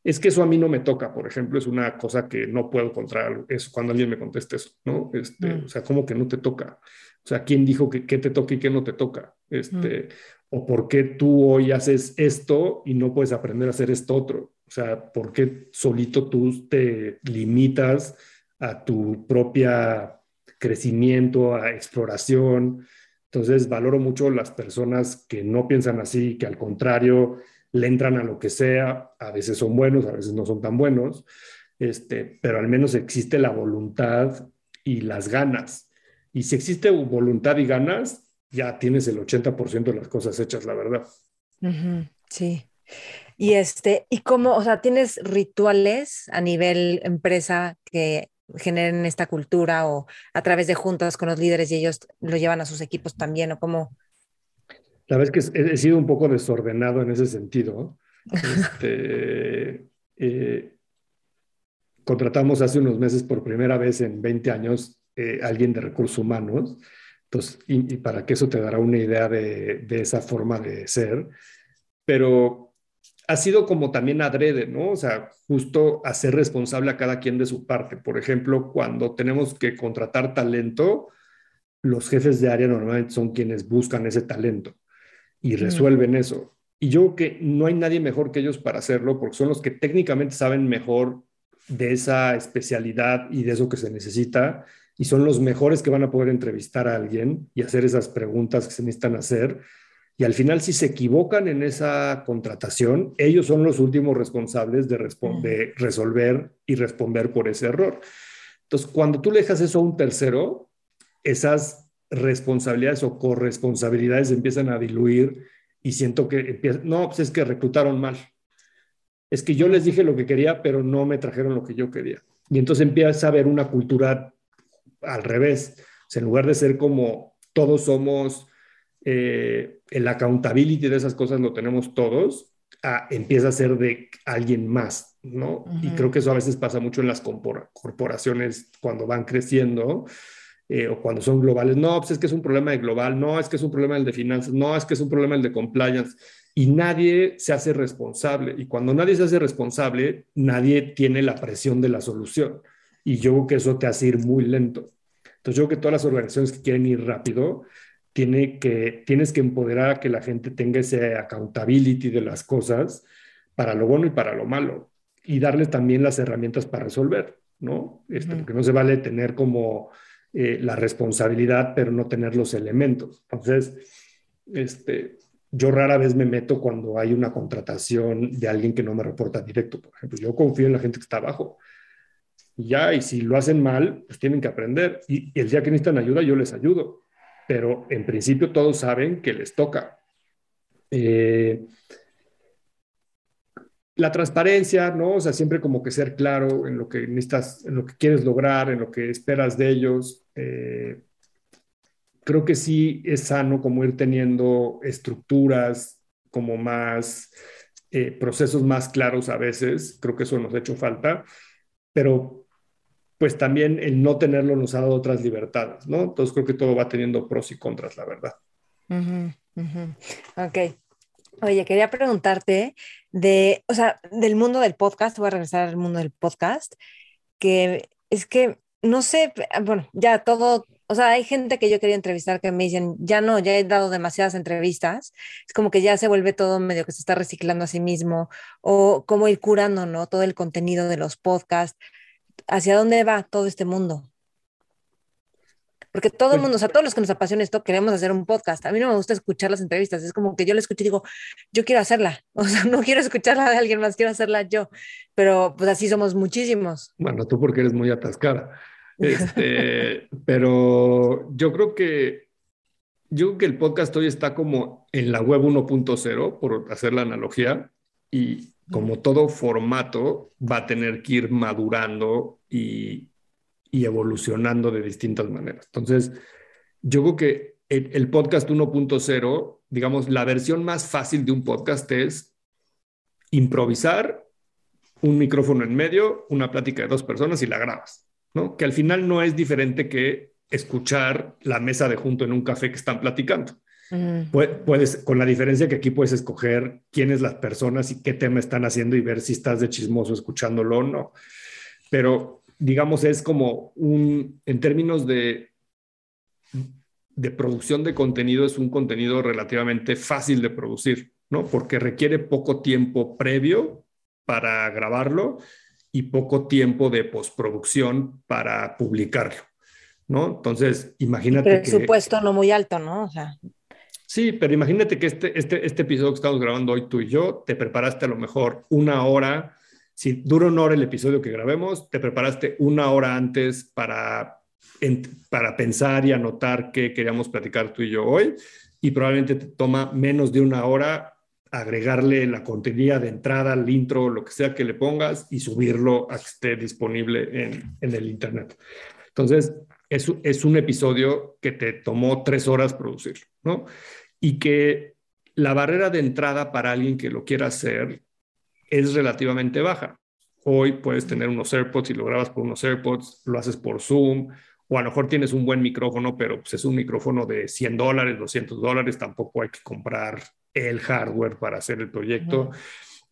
es que eso a mí no me toca, por ejemplo, es una cosa que no puedo encontrar, es cuando alguien me conteste eso, ¿no? Este, mm. O sea, ¿cómo que no te toca? O sea, ¿quién dijo que qué te toca y qué no te toca? Este, mm. O por qué tú hoy haces esto y no puedes aprender a hacer esto otro. O sea, ¿por qué solito tú te limitas a tu propia crecimiento, a exploración? Entonces, valoro mucho las personas que no piensan así, que al contrario le entran a lo que sea, a veces son buenos, a veces no son tan buenos, este, pero al menos existe la voluntad y las ganas. Y si existe voluntad y ganas, ya tienes el 80% de las cosas hechas, la verdad. sí. Y este, ¿y cómo, o sea, tienes rituales a nivel empresa que generen esta cultura o a través de juntas con los líderes y ellos lo llevan a sus equipos también o cómo? La verdad es que he sido un poco desordenado en ese sentido. Este, eh, contratamos hace unos meses por primera vez en 20 años eh, alguien de recursos humanos. Entonces, y, para que eso te dará una idea de, de, esa forma de ser. Pero ha sido como también adrede, ¿no? O sea, justo hacer responsable a cada quien de su parte. Por ejemplo, cuando tenemos que contratar talento, los jefes de área normalmente son quienes buscan ese talento y resuelven eso. Y yo creo que no hay nadie mejor que ellos para hacerlo, porque son los que técnicamente saben mejor de esa especialidad y de eso que se necesita, y son los mejores que van a poder entrevistar a alguien y hacer esas preguntas que se necesitan hacer. Y al final, si se equivocan en esa contratación, ellos son los últimos responsables de, de resolver y responder por ese error. Entonces, cuando tú le dejas eso a un tercero, esas responsabilidades o corresponsabilidades empiezan a diluir y siento que empieza, no, pues es que reclutaron mal. Es que yo les dije lo que quería, pero no me trajeron lo que yo quería. Y entonces empieza a haber una cultura al revés. en lugar de ser como todos somos, eh, el accountability de esas cosas lo tenemos todos, empieza a ser de alguien más, ¿no? Y creo que eso a veces pasa mucho en las corporaciones cuando van creciendo, eh, o cuando son globales, no, pues es que es un problema de global, no, es que es un problema el de finanzas, no, es que es un problema el de compliance, y nadie se hace responsable. Y cuando nadie se hace responsable, nadie tiene la presión de la solución. Y yo creo que eso te hace ir muy lento. Entonces yo creo que todas las organizaciones que quieren ir rápido, tiene que, tienes que empoderar a que la gente tenga ese accountability de las cosas para lo bueno y para lo malo. Y darles también las herramientas para resolver, ¿no? Este, Porque no se vale tener como eh, la responsabilidad, pero no tener los elementos. Entonces, este, yo rara vez me meto cuando hay una contratación de alguien que no me reporta directo, por ejemplo. Yo confío en la gente que está abajo. Y ya, y si lo hacen mal, pues tienen que aprender. Y, el día que necesitan ayuda, yo les ayudo. Pero en principio todos saben que les toca. Eh, la transparencia, ¿no? O sea, siempre como que ser claro en lo que necesitas, en lo que quieres lograr, en lo que esperas de ellos. Eh, creo que sí es sano como ir teniendo estructuras como más, eh, procesos más claros a veces. Creo que eso nos ha hecho falta, pero pues también el no tenerlo nos ha dado otras libertades, ¿no? Entonces creo que todo va teniendo pros y contras, la verdad. Ok. Oye, quería preguntarte de, o sea, del mundo del podcast, voy a regresar al mundo del podcast, que es que, no sé, bueno, ya todo, o sea, hay gente que yo quería entrevistar que me dicen, ya no, ya he dado demasiadas entrevistas, es como que ya se vuelve todo medio que se está reciclando a sí mismo, o cómo ir curando, ¿no? Todo el contenido de los podcasts, hacia dónde va todo este mundo. Porque todo el pues mundo, o sea, todos los que nos apasiona esto, queremos hacer un podcast. A mí no me gusta escuchar las entrevistas. Es como que yo la escucho y digo, yo quiero hacerla. O sea, no quiero escucharla de alguien más, quiero hacerla yo. Pero pues así somos muchísimos. Bueno, tú porque eres muy atascada. Este, pero yo creo que yo creo que el podcast hoy está como en la web 1.0, por hacer la analogía, y como todo formato va a tener que ir madurando y, y evolucionando de distintas maneras. Entonces, yo creo que el, podcast 1.0, digamos, la versión más fácil de un podcast es improvisar un micrófono en medio, una plática de dos personas y la grabas, ¿no? Que al final no es diferente que escuchar la mesa de junto en un café que están platicando. Puedes, con la diferencia que aquí puedes escoger quiénes las personas y qué tema están haciendo y ver si estás de chismoso escuchándolo o no. Pero digamos, es como un, en términos de, de producción de contenido, es un contenido relativamente fácil de producir, ¿no? Porque requiere poco tiempo previo para grabarlo y poco tiempo de postproducción para publicarlo, ¿no? Entonces, imagínate. Presupuesto no muy alto, ¿no? O sea. Sí, pero imagínate que este, este, este episodio que estamos grabando hoy tú y yo, te preparaste a lo mejor una hora, si dura una hora el episodio que grabemos, te preparaste una hora antes para, para pensar y anotar qué queríamos platicar tú y yo hoy, y probablemente te toma menos de una hora agregarle la contenido de entrada, el intro, lo que sea que le pongas y subirlo a que esté disponible en, en el Internet. Entonces, es, un episodio que te tomó tres horas producir, ¿no? Y que la barrera de entrada para alguien que lo quiera hacer es relativamente baja. Hoy puedes tener unos AirPods y lo grabas por unos AirPods, lo haces por Zoom, o a lo mejor tienes un buen micrófono, pero pues es un micrófono de 100 dólares, 200 dólares, tampoco hay que comprar el hardware para hacer el proyecto.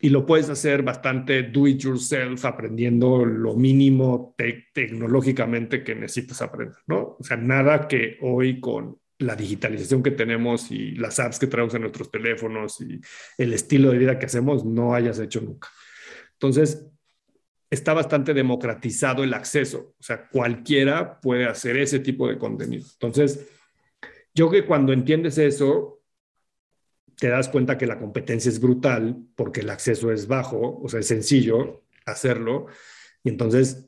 Y lo puedes hacer bastante do it yourself, aprendiendo lo mínimo tecnológicamente que necesitas aprender, ¿no? O sea, nada que hoy con la digitalización que tenemos y las apps que traemos en nuestros teléfonos y el estilo de vida que hacemos no hayas hecho nunca. Entonces, está bastante democratizado el acceso, o sea, cualquiera puede hacer ese tipo de contenido. Entonces, yo que cuando entiendes eso, te das cuenta que la competencia es brutal porque el acceso es bajo, o sea, es sencillo hacerlo. Y entonces,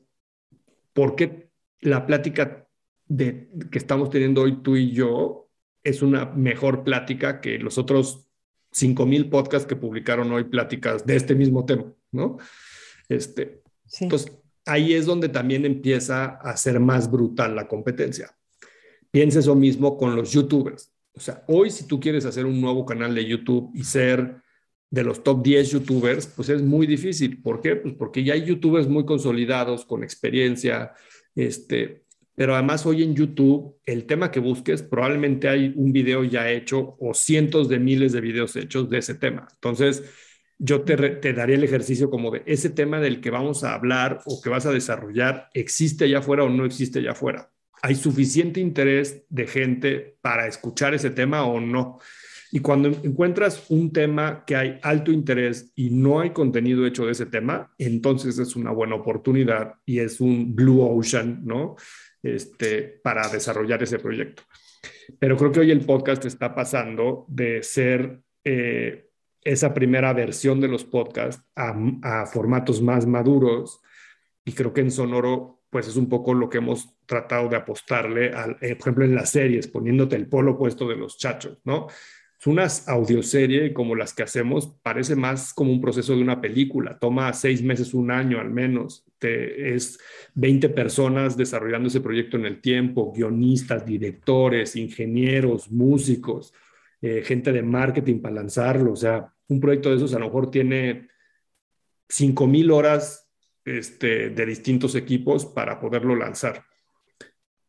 ¿por qué la plática de, que estamos teniendo hoy tú y yo es una mejor plática que los otros 5000 podcasts que publicaron hoy pláticas de este mismo tema, ¿no? Este, Entonces, ahí es donde también empieza a ser más brutal la competencia. Piensa eso mismo con los youtubers. O sea, hoy si tú quieres hacer un nuevo canal de YouTube y ser de los top 10 youtubers, pues es muy difícil. ¿Por qué? Pues porque ya hay youtubers muy consolidados, con experiencia, este, pero además hoy en YouTube, el tema que busques, probablemente hay un video ya hecho o cientos de miles de videos hechos de ese tema. Entonces, yo te, te daría el ejercicio como de ese tema del que vamos a hablar o que vas a desarrollar, ¿existe allá afuera o no existe allá afuera? ¿Hay suficiente interés de gente para escuchar ese tema o no? Y cuando encuentras un tema que hay alto interés y no hay contenido hecho de ese tema, entonces es una buena oportunidad y es un blue ocean, ¿no? este, para desarrollar ese proyecto. Pero creo que hoy el podcast está pasando de ser eh, esa primera versión de los podcasts a, formatos más maduros y creo que en Sonoro pues es un poco lo que hemos tratado de apostarle, al, eh, por ejemplo en las series, poniéndote el polo opuesto de los chachos, ¿no? una audioserie como las que hacemos parece más como un proceso de una película, toma seis meses, un año al menos, es 20 personas desarrollando ese proyecto en el tiempo, guionistas, directores, ingenieros, músicos, eh, gente de marketing para lanzarlo, o sea, un proyecto de esos a lo mejor tiene 5.000 horas este, de distintos equipos para poderlo lanzar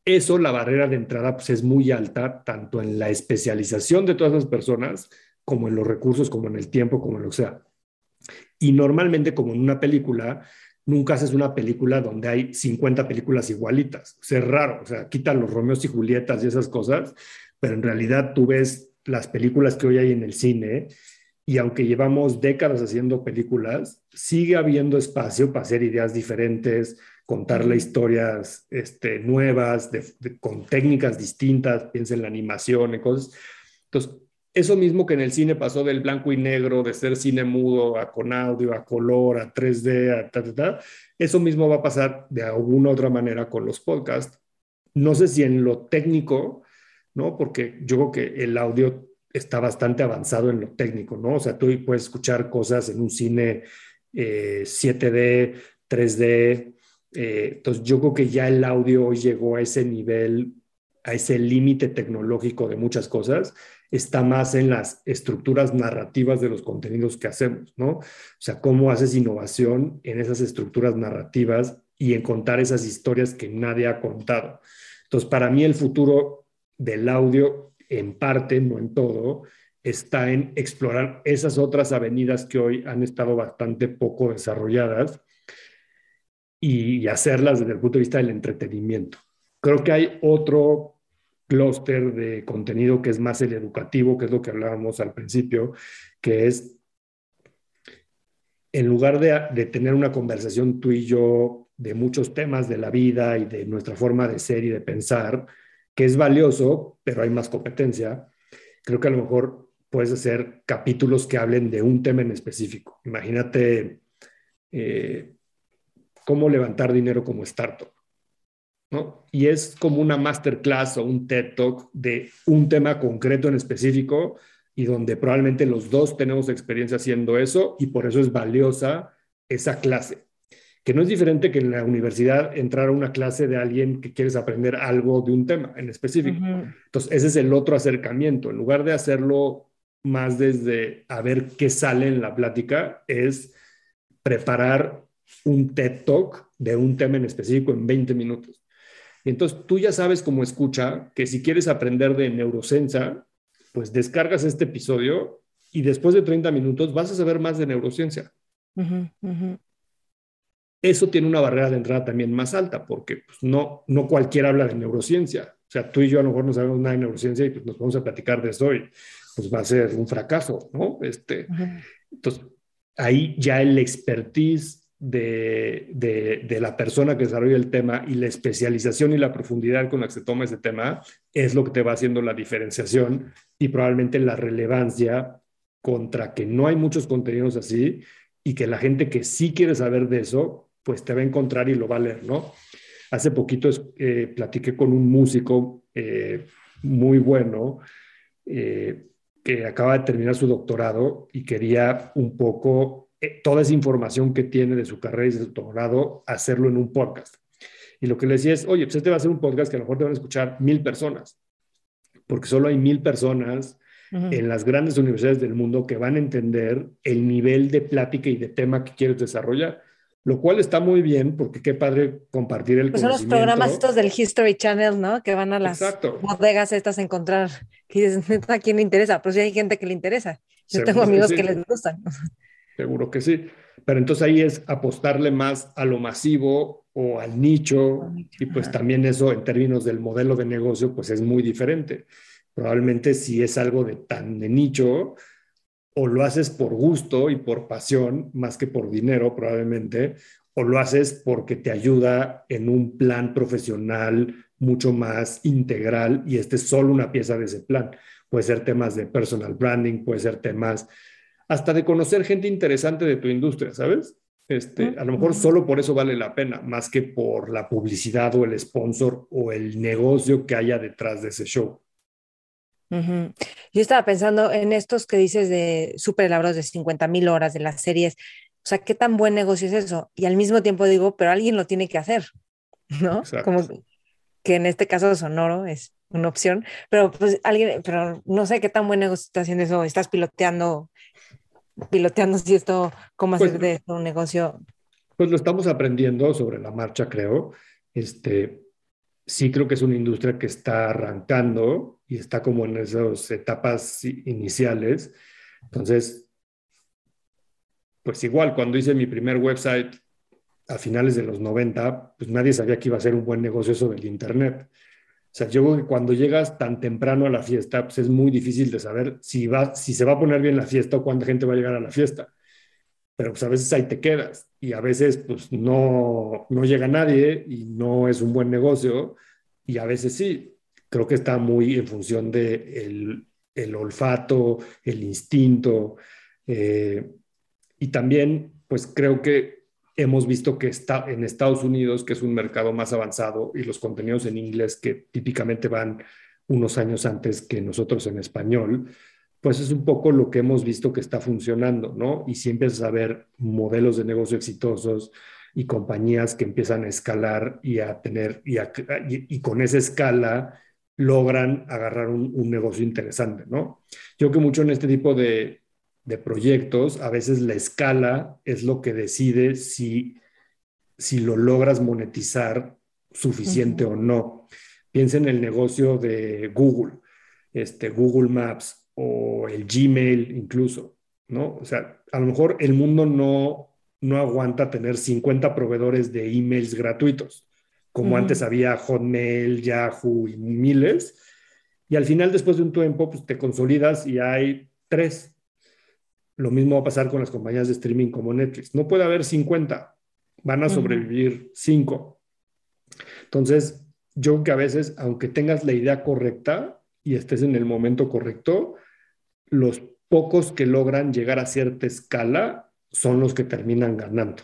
eso, la barrera de entrada pues, es muy alta, tanto en la especialización de todas las personas, como en los recursos, como en el tiempo, como en lo que sea. Y normalmente, como en una película, nunca haces una película donde hay 50 películas igualitas. O sea, es raro, o sea, quitan los Romeos y Julietas y esas cosas, pero en realidad tú ves las películas que hoy hay en el cine y aunque llevamos décadas haciendo películas, sigue habiendo espacio para hacer ideas diferentes, contarle historias este, nuevas, con técnicas distintas, piensa en la animación, y cosas. Entonces, eso mismo que en el cine pasó del blanco y negro, de ser cine mudo a con audio, a color, a 3D, a ta, ta, ta, eso mismo va a pasar de alguna otra manera con los podcasts. No sé si en lo técnico, ¿no? Porque yo creo que el audio está bastante avanzado en lo técnico, ¿no? O sea, tú puedes escuchar cosas en un cine 7D, 3D, eh, entonces yo creo que ya el audio llegó a ese nivel a ese límite tecnológico de muchas cosas, está más en las estructuras narrativas de los contenidos que hacemos, ¿no? O sea, cómo haces innovación en esas estructuras narrativas y en contar esas historias que nadie ha contado. Entonces, para mí el futuro del audio, en parte, no en todo, está en explorar esas otras avenidas que hoy han estado bastante poco desarrolladas y hacerlas desde el punto de vista del entretenimiento. Creo que hay otro clúster de contenido que es más el educativo, que es lo que hablábamos al principio, que es, en lugar de, de, tener una conversación tú y yo de muchos temas de la vida y de nuestra forma de ser y de pensar, que es valioso, pero hay más competencia, creo que a lo mejor puedes hacer capítulos que hablen de un tema en específico. Imagínate eh, cómo levantar dinero como startup. Y es como una masterclass o un TED Talk de un tema concreto en específico y donde probablemente los dos tenemos experiencia haciendo eso y por eso es valiosa esa clase. Que no es diferente que en la universidad entrar a una clase de alguien que quieres aprender algo de un tema en específico. Entonces, ese es el otro acercamiento. En lugar de hacerlo más desde a ver qué sale en la plática, es preparar un TED Talk de un tema en específico en 20 minutos. Y entonces tú ya sabes como escucha que si quieres aprender de neurociencia, pues descargas este episodio y después de 30 minutos vas a saber más de neurociencia. Eso tiene una barrera de entrada también más alta, porque pues, no, no cualquiera habla de neurociencia. O sea, tú y yo a lo mejor no sabemos nada de neurociencia y pues nos vamos a platicar de eso y pues va a ser un fracaso, ¿no? Este, Entonces, ahí ya el expertise de, la persona que desarrolla el tema y la especialización y la profundidad con la que se toma ese tema es lo que te va haciendo la diferenciación y probablemente la relevancia contra que no hay muchos contenidos así y que la gente que sí quiere saber de eso, pues te va a encontrar y lo va a leer, ¿no? Hace poquito eh, platiqué con un músico eh, muy bueno eh, que acaba de terminar su doctorado y quería un poco eh, toda esa información que tiene de su carrera y de su doctorado, hacerlo en un podcast. Y lo que le decía es, oye, pues este va a ser un podcast que a lo mejor te van a escuchar mil personas, porque solo hay mil personas en las grandes universidades del mundo que van a entender el nivel de plática y de tema que quieres desarrollar, lo cual está muy bien porque qué padre compartir el pues Son los programas estos del History Channel, ¿no? Que van a las bodegas estas a encontrar, que dices, ¿a quién le interesa? Pues sí hay gente que le interesa. Yo tengo amigos que, que les gustan. Seguro que sí. Pero entonces ahí es apostarle más a lo masivo o al nicho y pues también eso en términos del modelo de negocio pues es muy diferente. Probablemente si es algo de tan de nicho o lo haces por gusto y por pasión más que por dinero probablemente o lo haces porque te ayuda en un plan profesional mucho más integral y este es solo una pieza de ese plan. Puede ser temas de personal branding, puede ser temas hasta de conocer gente interesante de tu industria, ¿sabes? Este, a lo mejor solo por eso vale la pena, más que por la publicidad o el sponsor o el negocio que haya detrás de ese show. Yo estaba pensando en estos que dices de súper elaborados de 50 mil horas de las series. O sea, ¿qué tan buen negocio es eso? Y al mismo tiempo digo, pero alguien lo tiene que hacer, ¿no? Como que en este caso sonoro es una opción, pero pues alguien, pero no sé qué tan buen negocio está haciendo eso. Estás piloteando piloteando si esto, cómo hacer pues de esto un negocio? Pues lo estamos aprendiendo sobre la marcha, creo. Este, sí creo que es una industria que está arrancando y está como en esas etapas iniciales. Entonces, pues igual, cuando hice mi primer website a finales de los 90, pues nadie sabía que iba a ser un buen negocio eso del Internet. O sea, yo creo que cuando llegas tan temprano a la fiesta, pues es muy difícil de saber si, va, si se va a poner bien la fiesta o cuánta gente va a llegar a la fiesta. Pero pues a veces ahí te quedas y a veces pues no, no llega nadie y no es un buen negocio y a veces sí. Creo que está muy en función de el, el olfato, el instinto eh, y también pues creo que hemos visto que está en Estados Unidos, que es un mercado más avanzado, y los contenidos en inglés que típicamente van unos años antes que nosotros en español, pues es un poco lo que hemos visto que está funcionando, ¿no? Y si empiezas a ver modelos de negocio exitosos y compañías que empiezan a escalar y a tener, y, y con esa escala logran agarrar un, negocio interesante, ¿no? Yo que mucho en este tipo de, proyectos, a veces la escala es lo que decide si, si lo logras monetizar suficiente o no. Piensa en el negocio de Google, este, Google Maps o el Gmail incluso, ¿no? O sea, a lo mejor el mundo no, no aguanta tener 50 proveedores de emails gratuitos como antes había Hotmail, Yahoo y miles. Y al final, después de un tiempo, pues te consolidas y hay tres. Lo mismo va a pasar con las compañías de streaming como Netflix. No puede haber 50, van a sobrevivir cinco. Entonces, yo creo que a veces, aunque tengas la idea correcta y estés en el momento correcto, los pocos que logran llegar a cierta escala son los que terminan ganando.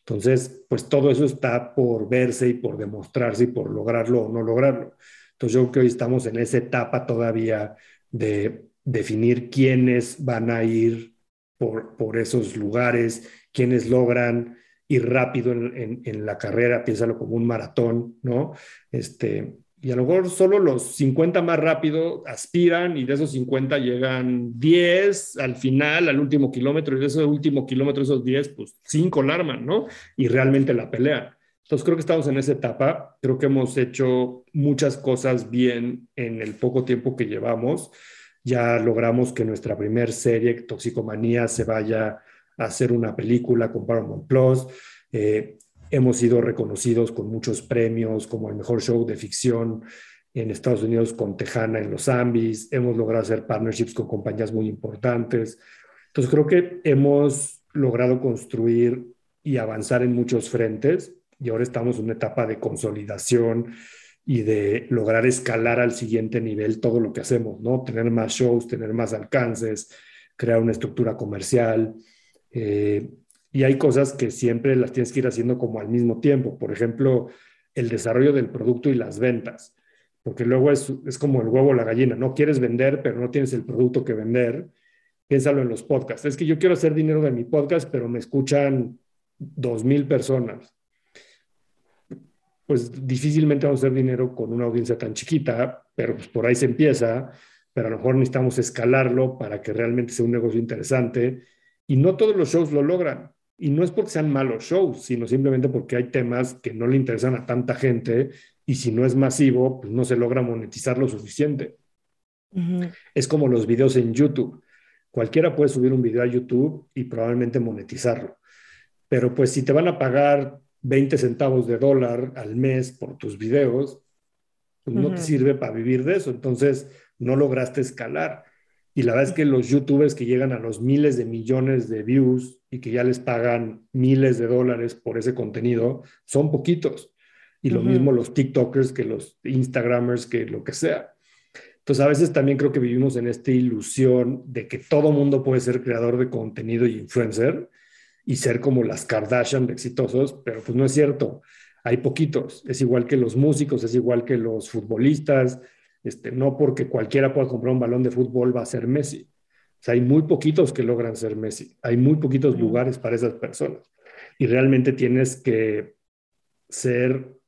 Entonces, pues todo eso está por verse y por demostrarse y por lograrlo o no lograrlo. Entonces, yo creo que hoy estamos en esa etapa todavía de definir quiénes van a ir por, esos lugares, quiénes logran ir rápido en, en, la carrera, piénsalo como un maratón, ¿no? Este, y a lo mejor solo los 50 más rápido aspiran y de esos 50 llegan 10 al final, al último kilómetro, y de ese último kilómetro, esos 10, pues 5 la arman, ¿no? Y realmente la pelean. Entonces creo que estamos en esa etapa, creo que hemos hecho muchas cosas bien en el poco tiempo que llevamos. Ya logramos que nuestra primer serie, Toxicomanía, se vaya a hacer una película con Paramount Plus. Eh, Hemos sido reconocidos con muchos premios como el mejor show de ficción en Estados Unidos con Tejana en los Ambis. Hemos logrado hacer partnerships con compañías muy importantes. Entonces creo que hemos logrado construir y avanzar en muchos frentes y ahora estamos en una etapa de consolidación y de lograr escalar al siguiente nivel todo lo que hacemos, ¿no? Tener más shows, tener más alcances, crear una estructura comercial, eh, y hay cosas que siempre las tienes que ir haciendo como al mismo tiempo. Por ejemplo, el desarrollo del producto y las ventas, porque luego es, es como el huevo o la gallina, no quieres vender, pero no tienes el producto que vender. Piénsalo en los podcasts. Es que yo quiero hacer dinero de mi podcast, pero me escuchan dos mil personas. Pues difícilmente vamos a hacer dinero con una audiencia tan chiquita, pero pues por ahí se empieza, pero a lo mejor necesitamos escalarlo para que realmente sea un negocio interesante. Y no todos los shows lo logran. Y no es porque sean malos shows, sino simplemente porque hay temas que no le interesan a tanta gente y si no es masivo, pues no se logra monetizar lo suficiente. Es como los videos en YouTube. Cualquiera puede subir un video a YouTube y probablemente monetizarlo. Pero pues si te van a pagar 20 centavos de dólar al mes por tus videos, pues no te sirve para vivir de eso. Entonces no lograste escalar. Y la verdad es que los youtubers que llegan a los miles de millones de views y que ya les pagan miles de dólares por ese contenido, son poquitos. Y lo mismo los TikTokers que los Instagramers, que lo que sea. Entonces, a veces también creo que vivimos en esta ilusión de que todo mundo puede ser creador de contenido y influencer y ser como las Kardashian de exitosos, pero pues no es cierto. Hay poquitos. Es igual que los músicos, es igual que los futbolistas, este, no porque cualquiera pueda comprar un balón de fútbol va a ser Messi. O sea, hay muy poquitos que logran ser Messi. Hay muy poquitos lugares para esas personas. Y realmente tienes que ser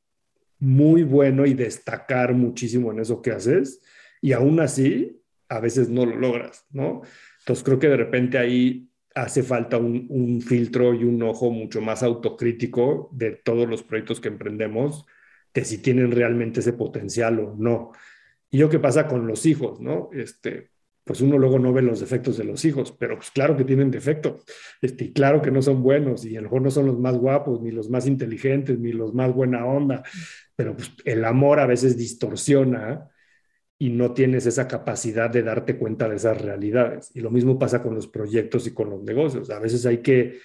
muy bueno y destacar muchísimo en eso que haces. Y aún así, a veces no lo logras, ¿no? Entonces creo que de repente ahí hace falta un, un filtro y un ojo mucho más autocrítico de todos los proyectos que emprendemos, de si tienen realmente ese potencial o no. Y yo qué pasa con los hijos, ¿no? Este, pues uno luego no ve los defectos de los hijos, pero pues claro que tienen defectos, este, y claro que no son buenos, y a lo mejor no son los más guapos, ni los más inteligentes, ni los más buena onda, pero pues el amor a veces distorsiona y no tienes esa capacidad de darte cuenta de esas realidades. Y lo mismo pasa con los proyectos y con los negocios. A veces hay que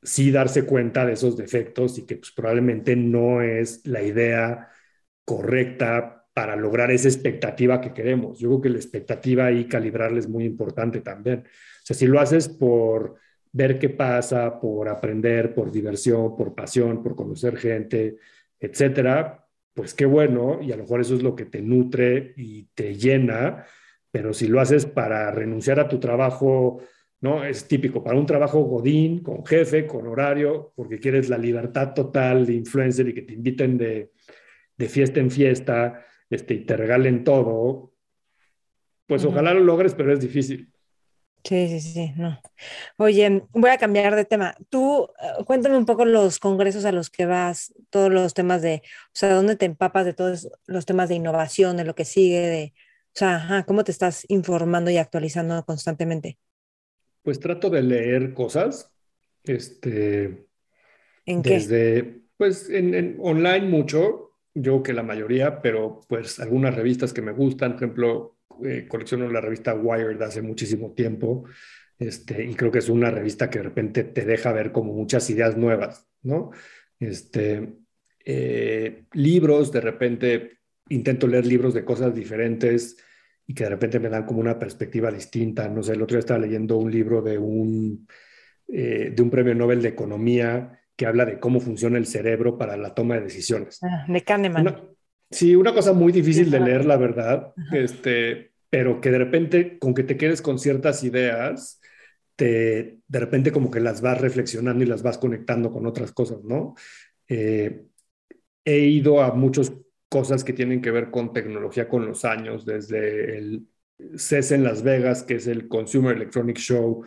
sí darse cuenta de esos defectos y que pues, probablemente no es la idea correcta para lograr esa expectativa que queremos. Yo creo que la expectativa y calibrarla es muy importante también. O sea, si lo haces por ver qué pasa, por aprender, por diversión, por pasión, por conocer gente, etcétera, pues qué bueno, y a lo mejor eso es lo que te nutre y te llena, pero si lo haces para renunciar a tu trabajo, ¿no? Es típico, para un trabajo godín, con jefe, con horario, porque quieres la libertad total de influencer y que te inviten de, de fiesta en fiesta, este, y te regalen todo, pues ojalá lo logres, pero es difícil. Sí, sí, sí, no. Oye, voy a cambiar de tema. Tú, eh, cuéntame un poco los congresos a los que vas, todos los temas de, o sea, ¿dónde te empapas de todos los temas de innovación, de lo que sigue, de, o sea, ¿cómo te estás informando y actualizando constantemente? Pues trato de leer cosas, este, ¿En qué? desde, pues en, en online mucho, yo que la mayoría, pero pues algunas revistas que me gustan, por ejemplo, eh, colecciono la revista Wired hace muchísimo tiempo, este, y creo que es una revista que de repente te deja ver como muchas ideas nuevas, ¿no? Este, eh, libros, de repente intento leer libros de cosas diferentes y que de repente me dan como una perspectiva distinta. No sé, el otro día estaba leyendo un libro de un, eh, de un premio Nobel de Economía que habla de cómo funciona el cerebro para la toma de decisiones. Ah, de Kahneman. Sí, una cosa muy difícil de leer, la verdad, este, pero que de repente, con que te quedes con ciertas ideas, te, de repente como que las vas reflexionando y las vas conectando con otras cosas, ¿no? Eh, he ido a muchas cosas que tienen que ver con tecnología con los años, desde el CES en Las Vegas, que es el Consumer Electronic Show,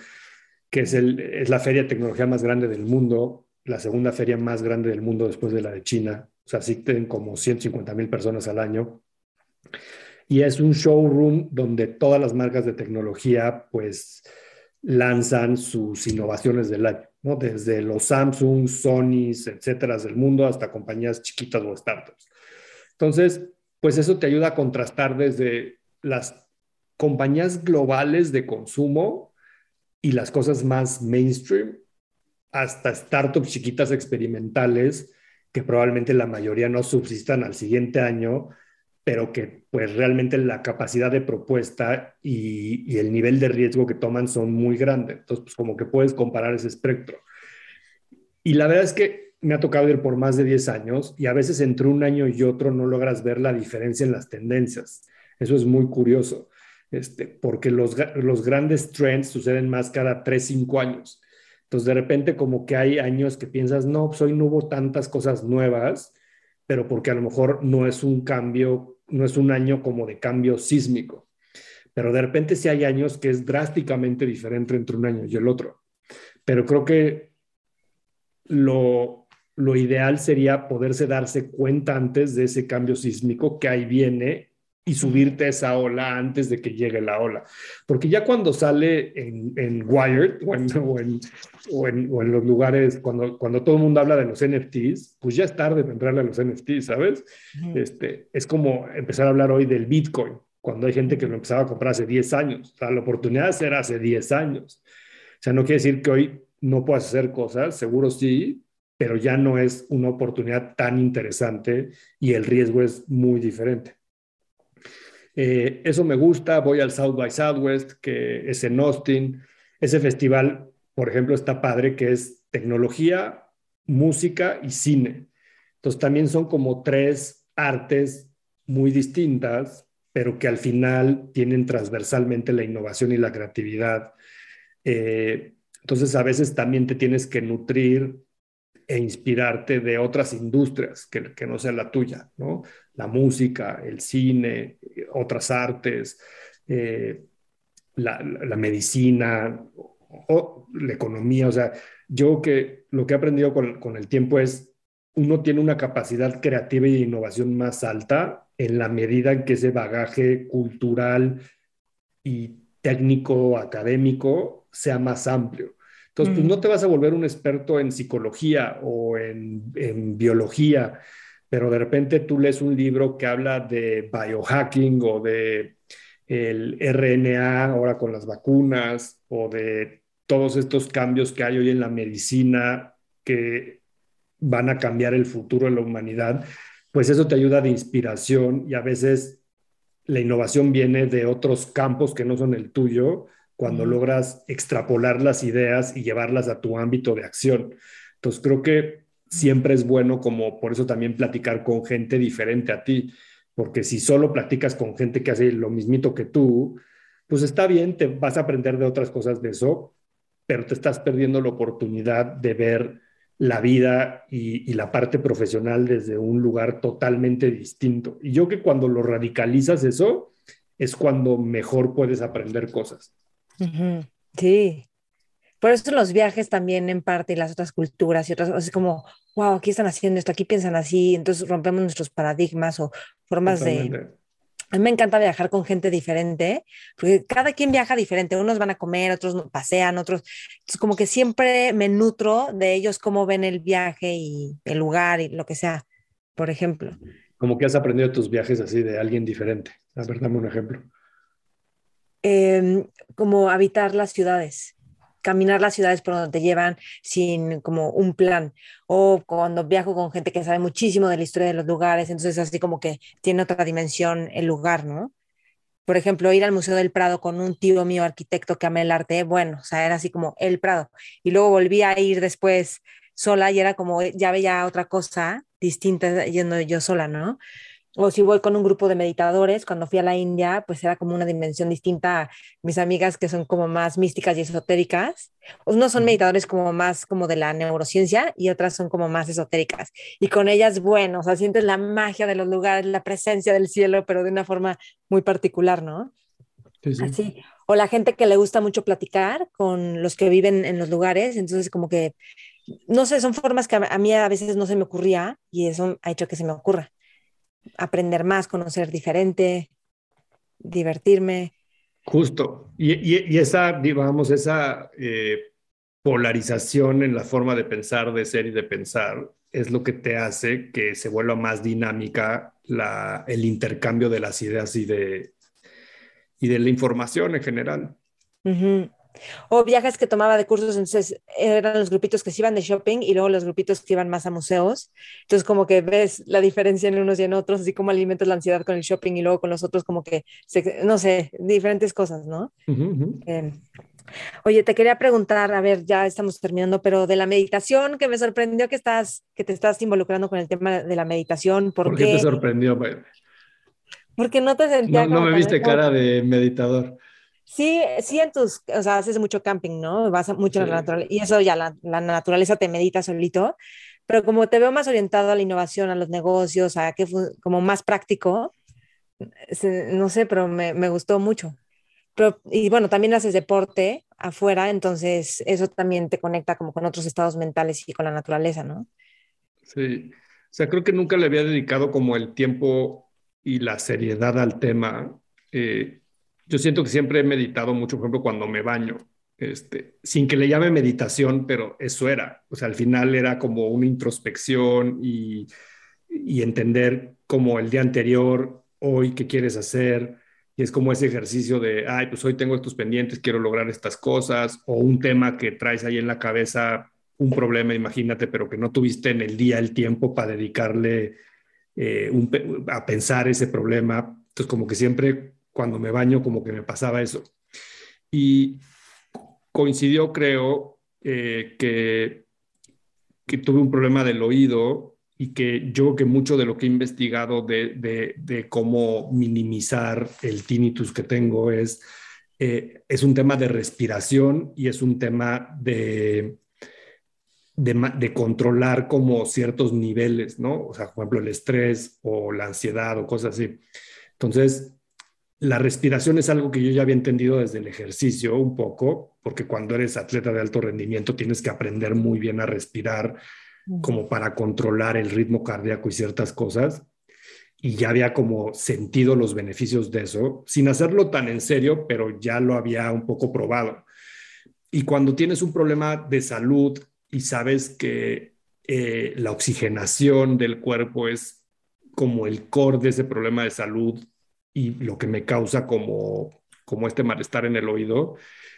que es, el, es la feria de tecnología más grande del mundo, la segunda feria más grande del mundo después de la de China o sea, asisten como 150 mil personas al año. Y es un showroom donde todas las marcas de tecnología, pues, lanzan sus innovaciones del año, ¿no? Desde los Samsung, Sony, etcétera, del mundo, hasta compañías chiquitas o startups. Entonces, pues eso te ayuda a contrastar desde las compañías globales de consumo y las cosas más mainstream hasta startups chiquitas experimentales que probablemente la mayoría no subsistan al siguiente año, pero que pues realmente la capacidad de propuesta y, el nivel de riesgo que toman son muy grandes. Entonces, pues como que puedes comparar ese espectro. Y la verdad es que me ha tocado ir por más de 10 años y a veces entre un año y otro no logras ver la diferencia en las tendencias. Eso es muy curioso, este, porque los, los grandes trends suceden más cada 3, 5 años. Entonces, de repente como que hay años que piensas, no, pues hoy no hubo tantas cosas nuevas, pero porque a lo mejor no es un cambio, no es un año como de cambio sísmico. Pero de repente sí hay años que es drásticamente diferente entre un año y el otro. Pero creo que lo, lo ideal sería poderse darse cuenta antes de ese cambio sísmico que ahí viene y subirte a esa ola antes de que llegue la ola. Porque ya cuando sale en, en Wired o en, o, en, o, en, o en, los lugares, cuando, cuando todo el mundo habla de los NFTs, pues ya es tarde para entrarle a los NFTs, ¿sabes? este, es como empezar a hablar hoy del Bitcoin, cuando hay gente que lo empezaba a comprar hace 10 años. O sea, la oportunidad era hace 10 años. O sea, no quiere decir que hoy no puedas hacer cosas, seguro sí, pero ya no es una oportunidad tan interesante y el riesgo es muy diferente. Eh, eso me gusta, voy al South by Southwest, que es en Austin. Ese festival, por ejemplo, está padre, que es tecnología, música y cine. Entonces también son como tres artes muy distintas, pero que al final tienen transversalmente la innovación y la creatividad. Eh, entonces a veces también te tienes que nutrir e inspirarte de otras industrias que, que, no sea la tuya, ¿no? La música, el cine, otras artes, eh, la, la, medicina, o, la economía. O sea, yo que lo que he aprendido con, con el tiempo es, uno tiene una capacidad creativa y de innovación más alta en la medida en que ese bagaje cultural y técnico, académico, sea más amplio. Entonces, pues no te vas a volver un experto en psicología o en, en, biología, pero de repente tú lees un libro que habla de biohacking o de el RNA ahora con las vacunas o de todos estos cambios que hay hoy en la medicina que van a cambiar el futuro de la humanidad, pues eso te ayuda de inspiración y a veces la innovación viene de otros campos que no son el tuyo cuando logras extrapolar las ideas y llevarlas a tu ámbito de acción. Entonces creo que siempre es bueno como por eso también platicar con gente diferente a ti, porque si solo platicas con gente que hace lo mismito que tú, pues está bien, te vas a aprender de otras cosas de eso, pero te estás perdiendo la oportunidad de ver la vida y, la parte profesional desde un lugar totalmente distinto. Y yo que cuando lo radicalizas eso, es cuando mejor puedes aprender cosas. Sí. Por eso los viajes también en parte y las otras culturas y otras, es como, wow, aquí están haciendo esto, aquí piensan así, entonces rompemos nuestros paradigmas o formas de, a mí me encanta viajar con gente diferente, porque cada quien viaja diferente. Unos van a comer, otros pasean, otros. Entonces, como que siempre me nutro de ellos, cómo ven el viaje y el lugar y lo que sea, por ejemplo. Como que has aprendido tus viajes así de alguien diferente. A ver, dame un ejemplo. Em, como habitar las ciudades caminar las ciudades por donde te llevan sin como un plan. O cuando viajo con gente que sabe muchísimo de la historia de los lugares, entonces así como que tiene otra dimensión el lugar, ¿no? Por ejemplo, ir al Museo del Prado con un tío mío arquitecto que ama el arte, bueno, o sea, era así como el Prado. Y luego volví a ir después sola y era como, ya veía otra cosa distinta yendo yo sola, ¿no? O si voy con un grupo de meditadores, cuando fui a la India, pues era como una dimensión distinta a mis amigas que son como más místicas y esotéricas. Unos son meditadores como más como de la neurociencia y otras son como más esotéricas. Y con ellas, bueno, o sea, sientes la magia de los lugares, la presencia del cielo, pero de una forma muy particular, ¿no? Así. O la gente que le gusta mucho platicar con los que viven en los lugares, entonces como que, no sé, son formas que a mí a veces no se me ocurría y eso ha hecho que se me ocurra aprender más, conocer diferente, divertirme. Justo. Y, esa, digamos, esa eh, polarización en la forma de pensar, de ser y de pensar es lo que te hace que se vuelva más dinámica la, el intercambio de las ideas y de, y de la información en general. O viajes que tomaba de cursos, entonces eran los grupitos que se iban de shopping y luego los grupitos que iban más a museos. Entonces como que ves la diferencia en unos y en otros, así como alimentas la ansiedad con el shopping y luego con los otros como que, no sé, diferentes cosas, ¿no? Em, oye, te quería preguntar, a ver, ya estamos terminando, pero de la meditación, que me sorprendió que estás, que te estás involucrando con el tema de la meditación. ¿Por, qué? te sorprendió? Porque no te sentía. No, no me viste cara de meditador. Sí, sí en tus, o sea, haces mucho camping, ¿no? Vas mucho a la naturaleza y eso ya la, la, naturaleza te medita solito, pero como te veo más orientado a la innovación, a los negocios, a que como más práctico, no sé, pero me, me, gustó mucho. Pero, y bueno, también haces deporte afuera, entonces eso también te conecta como con otros estados mentales y con la naturaleza, ¿no? Sí, o sea, creo que nunca le había dedicado como el tiempo y la seriedad al tema. Eh, yo siento que siempre he meditado mucho, por ejemplo, cuando me baño, este, sin que le llame meditación, pero eso era. O sea, al final era como una introspección y, y entender como el día anterior, hoy, qué quieres hacer. Y es como ese ejercicio de, ay, pues hoy tengo estos pendientes, quiero lograr estas cosas, o un tema que traes ahí en la cabeza, un problema, imagínate, pero que no tuviste en el día el tiempo para dedicarle eh, a pensar ese problema. Entonces, como que siempre cuando me baño como que me pasaba eso. Y coincidió, creo, eh, que, que tuve un problema del oído y que yo que mucho de lo que he investigado de, de, cómo minimizar el tinnitus que tengo es, eh, es un tema de respiración y es un tema de, de, de, controlar como ciertos niveles, ¿no? O sea, por ejemplo, el estrés o la ansiedad o cosas así. Entonces, la respiración es algo que yo ya había entendido desde el ejercicio un poco, porque cuando eres atleta de alto rendimiento tienes que aprender muy bien a respirar como para controlar el ritmo cardíaco y ciertas cosas. Y ya había como sentido los beneficios de eso, sin hacerlo tan en serio, pero ya lo había un poco probado. Y cuando tienes un problema de salud y sabes que eh, la oxigenación del cuerpo es como el core de ese problema de salud y lo que me causa como, como este malestar en el oído,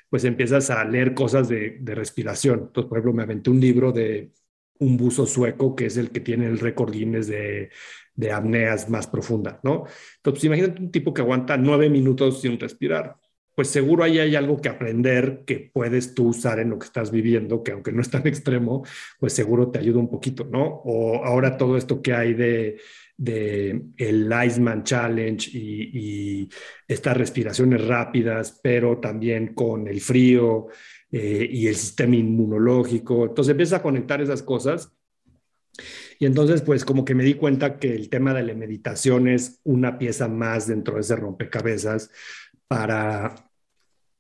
pues empiezas a leer cosas de, de respiración. Entonces, por ejemplo, me aventé un libro de un buzo sueco que es el que tiene el récord Guinness de, de apneas más profunda, ¿no? Entonces, imagínate un tipo que aguanta nueve minutos sin respirar. Pues seguro ahí hay algo que aprender que puedes tú usar en lo que estás viviendo, que aunque no es tan extremo, pues seguro te ayuda un poquito, ¿no? O ahora todo esto que hay de de el Iceman Challenge y, estas respiraciones rápidas, pero también con el frío eh, y el sistema inmunológico. Entonces empieza a conectar esas cosas. Y entonces, pues como que me di cuenta que el tema de la meditación es una pieza más dentro de ese rompecabezas para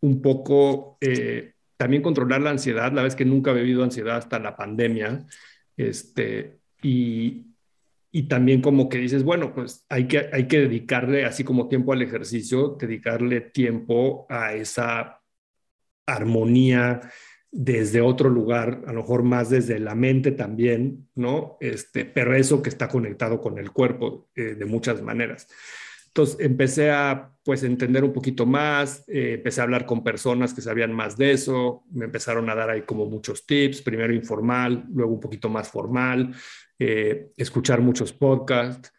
un poco eh, también controlar la ansiedad. La vez que nunca he vivido ansiedad hasta la pandemia. Este, y, y también como que dices, bueno, pues hay que, hay que dedicarle, así como tiempo al ejercicio, dedicarle tiempo a esa armonía desde otro lugar, a lo mejor más desde la mente también, ¿no? Este, pero eso que está conectado con el cuerpo eh, de muchas maneras. Entonces empecé a pues entender un poquito más, eh, empecé a hablar con personas que sabían más de eso, me empezaron a dar ahí como muchos tips, primero informal, luego un poquito más formal, eh, escuchar muchos podcasts.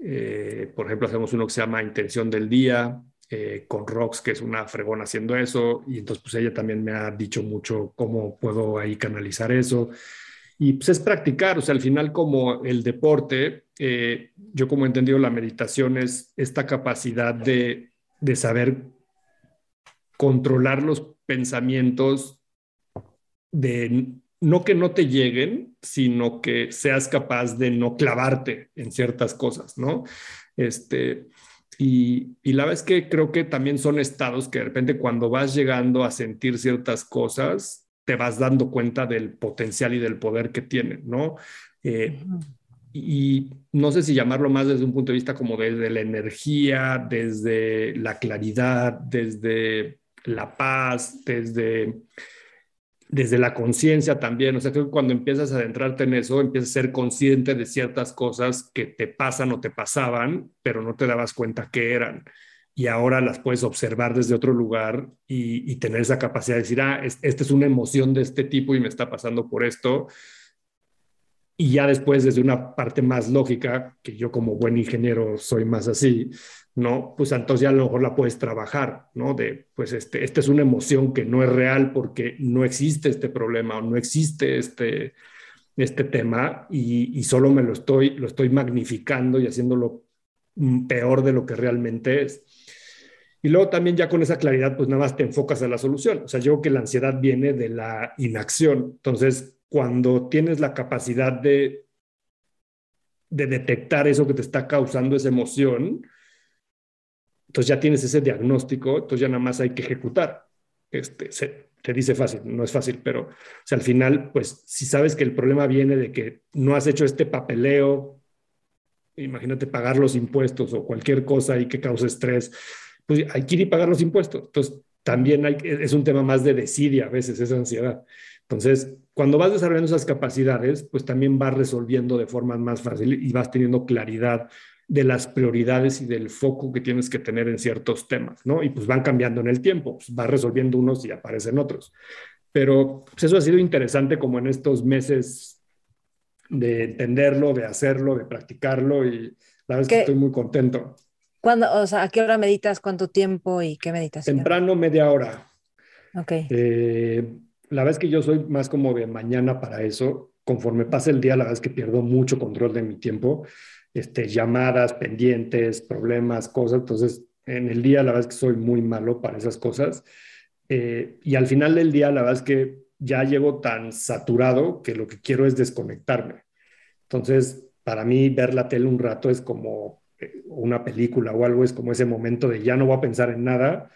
Eh, por ejemplo, hacemos uno que se llama Intención del Día, con Rox, que es una fregona haciendo eso, y entonces pues ella también me ha dicho mucho cómo puedo ahí canalizar eso. Y pues es practicar, o sea, al final como el deporte, eh, yo como he entendido la meditación es esta capacidad de, de saber controlar los pensamientos, de no que no te lleguen, sino que seas capaz de no clavarte en ciertas cosas, ¿no? Este, y, y, la verdad es que creo que también son estados que de repente cuando vas llegando a sentir ciertas cosas, te vas dando cuenta del potencial y del poder que tienen, ¿no? Eh, y no sé si llamarlo más desde un punto de vista como desde la energía, desde la claridad, desde la paz, desde, desde la conciencia también. O sea, creo que cuando empiezas a adentrarte en eso, empiezas a ser consciente de ciertas cosas que te pasan o te pasaban, pero no te dabas cuenta que eran y ahora las puedes observar desde otro lugar y, tener esa capacidad de decir, ah, esta es una emoción de este tipo y me está pasando por esto. Y ya después, desde una parte más lógica, que yo como buen ingeniero soy más así, ¿no? Pues entonces ya a lo mejor la puedes trabajar, ¿no? De, pues este, esta es una emoción que no es real porque no existe este problema o no existe este, este tema y, y solo me lo estoy, lo estoy magnificando y haciéndolo peor de lo que realmente es. Y luego también ya con esa claridad, pues nada más te enfocas a la solución. O sea, yo creo que la ansiedad viene de la inacción. Entonces, cuando tienes la capacidad de, de detectar eso que te está causando esa emoción, entonces ya tienes ese diagnóstico, entonces ya nada más hay que ejecutar. Este, se, dice fácil, no es fácil, pero o al final, pues si sabes que el problema viene de que no has hecho este papeleo, imagínate pagar los impuestos o cualquier cosa y que cause estrés, pues hay que ir y pagar los impuestos. Entonces, también hay, es un tema más de desidia a veces, esa ansiedad. Entonces, cuando vas desarrollando esas capacidades, pues también vas resolviendo de forma más fácil y vas teniendo claridad de las prioridades y del foco que tienes que tener en ciertos temas, ¿no? Y pues van cambiando en el tiempo, pues vas resolviendo unos y aparecen otros. Pero pues eso ha sido interesante como en estos meses de entenderlo, de hacerlo, de practicarlo y la verdad es que estoy muy contento. ¿Cuándo, o sea, ¿a qué hora meditas? ¿Cuánto tiempo y qué meditas? Temprano, media hora. Ok. Eh, la verdad es que yo soy más como de mañana para eso. Conforme pasa el día, la verdad es que pierdo mucho control de mi tiempo. Este, llamadas, pendientes, problemas, cosas. Entonces, en el día, la verdad es que soy muy malo para esas cosas. Eh, y al final del día, la verdad es que ya llego tan saturado que lo que quiero es desconectarme. Entonces, para mí, ver la tele un rato es como una película o algo, es como ese momento de ya no voy a pensar en nada.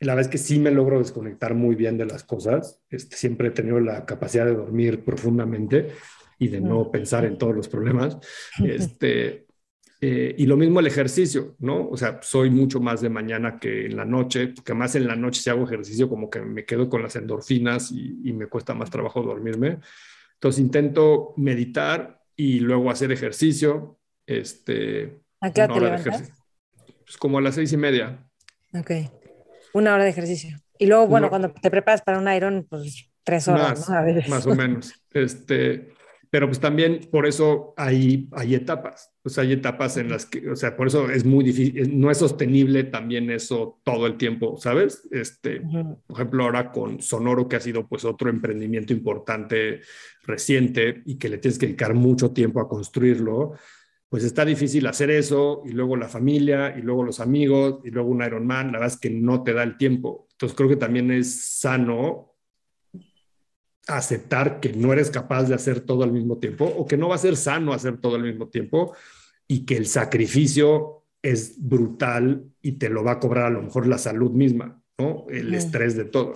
la verdad es que sí me logro desconectar muy bien de las cosas. Este, siempre he tenido la capacidad de dormir profundamente y de no pensar en todos los problemas. Este, eh, y lo mismo el ejercicio, ¿no? O sea, soy mucho más de mañana que en la noche, porque más en la noche si hago ejercicio como que me quedo con las endorfinas y, y me cuesta más trabajo dormirme. Entonces intento meditar y luego hacer ejercicio. Este, ¿A qué hora te levantas? Pues como a las seis y media. Ok. Una hora de ejercicio. Y luego, bueno, cuando te preparas para un Iron, pues tres horas, más, Más o menos. Este, pero pues también por eso hay, hay etapas. Pues hay etapas en las que, o sea, por eso es muy difícil, no es sostenible también eso todo el tiempo, ¿sabes? Este, por ejemplo, ahora con Sonoro, que ha sido pues otro emprendimiento importante reciente y que le tienes que dedicar mucho tiempo a construirlo pues está difícil hacer eso y luego la familia y luego los amigos y luego un Ironman, la verdad es que no te da el tiempo. Entonces creo que también es sano aceptar que no eres capaz de hacer todo al mismo tiempo o que no va a ser sano hacer todo al mismo tiempo y que el sacrificio es brutal y te lo va a cobrar a lo mejor la salud misma, ¿no? El estrés de todo.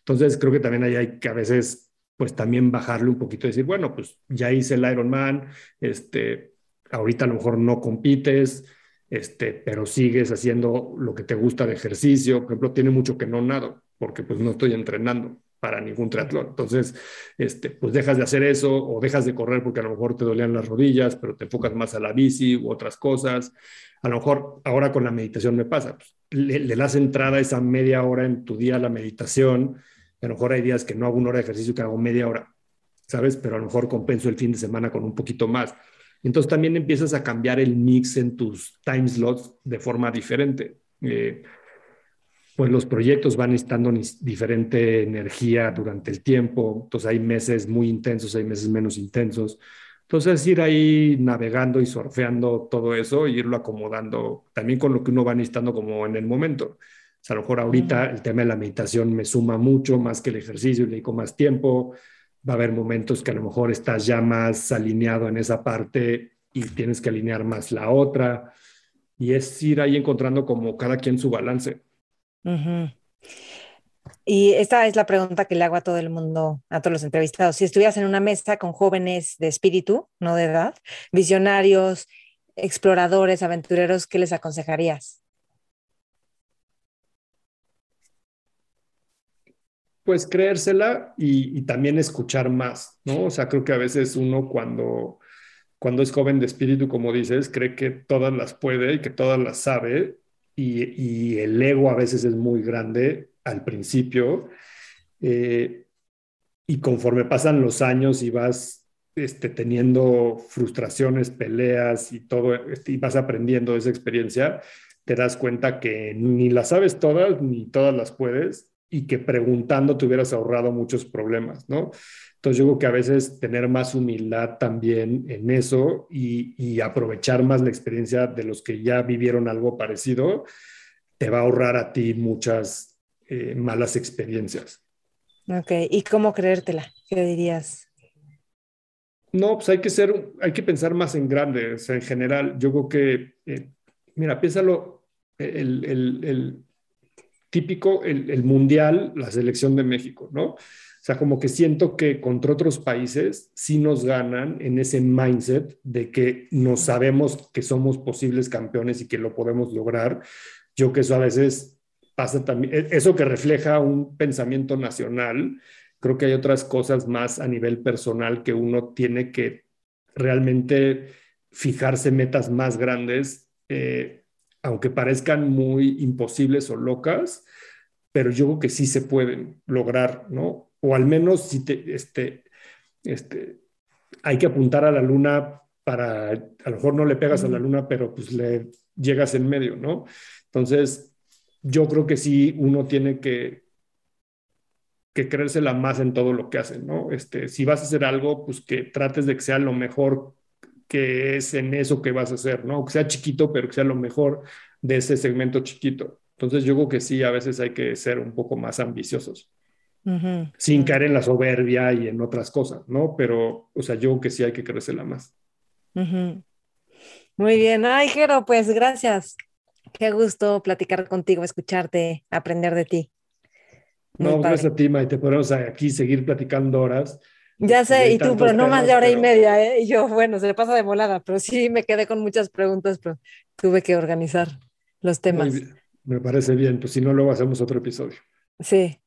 Entonces creo que también ahí hay que a veces pues también bajarle un poquito y decir, bueno, pues ya hice el Ironman, este, ahorita a lo mejor no compites, este, pero sigues haciendo lo que te gusta de ejercicio. Por ejemplo, tiene mucho que no nado, porque pues no estoy entrenando para ningún triatlón. Entonces, este, pues dejas de hacer eso o dejas de correr porque a lo mejor te dolían las rodillas, pero te enfocas más a la bici u otras cosas. A lo mejor ahora con la meditación me pasa, pues, le, le, das entrada esa media hora en tu día a la meditación. A lo mejor hay días que no hago una hora de ejercicio, que hago media hora, ¿sabes? Pero a lo mejor compenso el fin de semana con un poquito más. Entonces también empiezas a cambiar el mix en tus time slots de forma diferente. Eh, pues los proyectos van necesitando diferente energía durante el tiempo, entonces hay meses muy intensos, hay meses menos intensos. Entonces ir ahí navegando y surfeando todo eso e irlo acomodando también con lo que uno va necesitando como en el momento. O sea, a lo mejor ahorita el tema de la meditación me suma mucho más que el ejercicio y le dedico más tiempo. Va a haber momentos que a lo mejor estás ya más alineado en esa parte y tienes que alinear más la otra. Y es ir ahí encontrando como cada quien su balance. Y esta es la pregunta que le hago a todo el mundo, a todos los entrevistados. Si estuvieras en una mesa con jóvenes de espíritu, no de edad, visionarios, exploradores, aventureros, ¿qué les aconsejarías? Pues creérsela y, también escuchar más, ¿no? O sea, creo que a veces uno cuando, cuando es joven de espíritu, como dices, cree que todas las puede y que todas las sabe y, el ego a veces es muy grande al principio. Eh, y conforme pasan los años y vas este, teniendo frustraciones, peleas y todo, este, y vas aprendiendo esa experiencia, te das cuenta que ni las sabes todas, ni todas las puedes, y que preguntando te hubieras ahorrado muchos problemas, ¿no? Entonces yo creo que a veces tener más humildad también en eso y, aprovechar más la experiencia de los que ya vivieron algo parecido, te va a ahorrar a ti muchas eh, malas experiencias. Ok, ¿y cómo creértela? ¿Qué dirías? No, pues hay que ser, hay que pensar más en grande, o sea, en general, yo creo que, eh, mira, piénsalo, el, el típico el, mundial, la selección de México, ¿no? O sea, como que siento que contra otros países sí nos ganan en ese mindset de que no sabemos que somos posibles campeones y que lo podemos lograr. Yo que eso a veces pasa también, e, eso que refleja un pensamiento nacional, creo que hay otras cosas más a nivel personal que uno tiene que realmente fijarse metas más grandes. Eh, aunque parezcan muy imposibles o locas, pero yo creo que sí se pueden lograr, ¿no? O al menos si te, este, este, hay que apuntar a la luna para, a lo mejor no le pegas a la luna, pero pues le llegas en medio, ¿no? Entonces, yo creo que sí uno tiene que, que creérsela más en todo lo que hace, ¿no? Este, si vas a hacer algo, pues que trates de que sea lo mejor que es en eso que vas a hacer, ¿no? Que sea chiquito, pero que sea lo mejor de ese segmento chiquito. Entonces yo creo que sí, a veces hay que ser un poco más ambiciosos, sin caer en la soberbia y en otras cosas, ¿no? Pero, o sea, yo creo que sí hay que crecerla más. Muy bien, ay, Jero, pues gracias. Qué gusto platicar contigo, escucharte, aprender de ti. no, gracias a ti, Maite. Podemos aquí seguir platicando horas. Ya sé, y tú, pero no más de hora y media, ¿eh? Y yo, bueno, se le pasa de volada, pero sí me quedé con muchas preguntas, pero tuve que organizar los temas. Me parece bien, pues si no, luego hacemos otro episodio. Sí.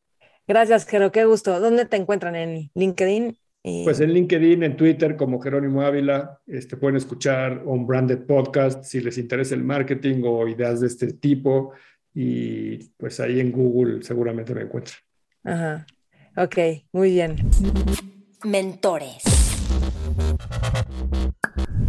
Gracias, Jero, qué gusto. ¿Dónde te encuentran? ¿En LinkedIn? Pues en LinkedIn, en Twitter como Jerónimo Ávila, este, pueden escuchar un branded podcast si les interesa el marketing o ideas de este tipo y pues ahí en Google seguramente me encuentran. Ajá, ok, muy bien. Mentores.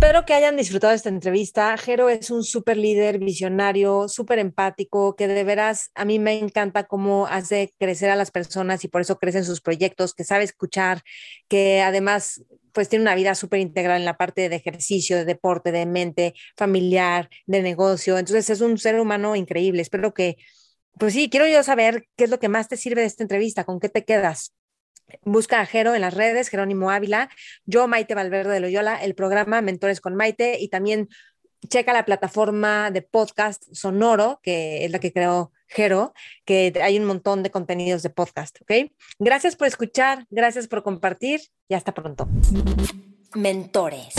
Espero que hayan disfrutado esta entrevista. Jero es un súper líder, visionario, súper empático, que de veras a mí me encanta cómo hace crecer a las personas y por eso crecen sus proyectos, que sabe escuchar, que además pues tiene una vida súper integral en la parte de ejercicio, de deporte, de mente, familiar, de negocio. Entonces es un ser humano increíble. Espero que, pues sí, quiero yo saber qué es lo que más te sirve de esta entrevista, con qué te quedas. Busca a Jero en las redes, Jerónimo Ávila, yo Maite Valverde de Loyola, el programa Mentores con Maite y también checa la plataforma de podcast Sonoro, que es la que creó Jero, que hay un montón de contenidos de podcast, ¿ok? Gracias por escuchar, gracias por compartir y hasta pronto. Mentores.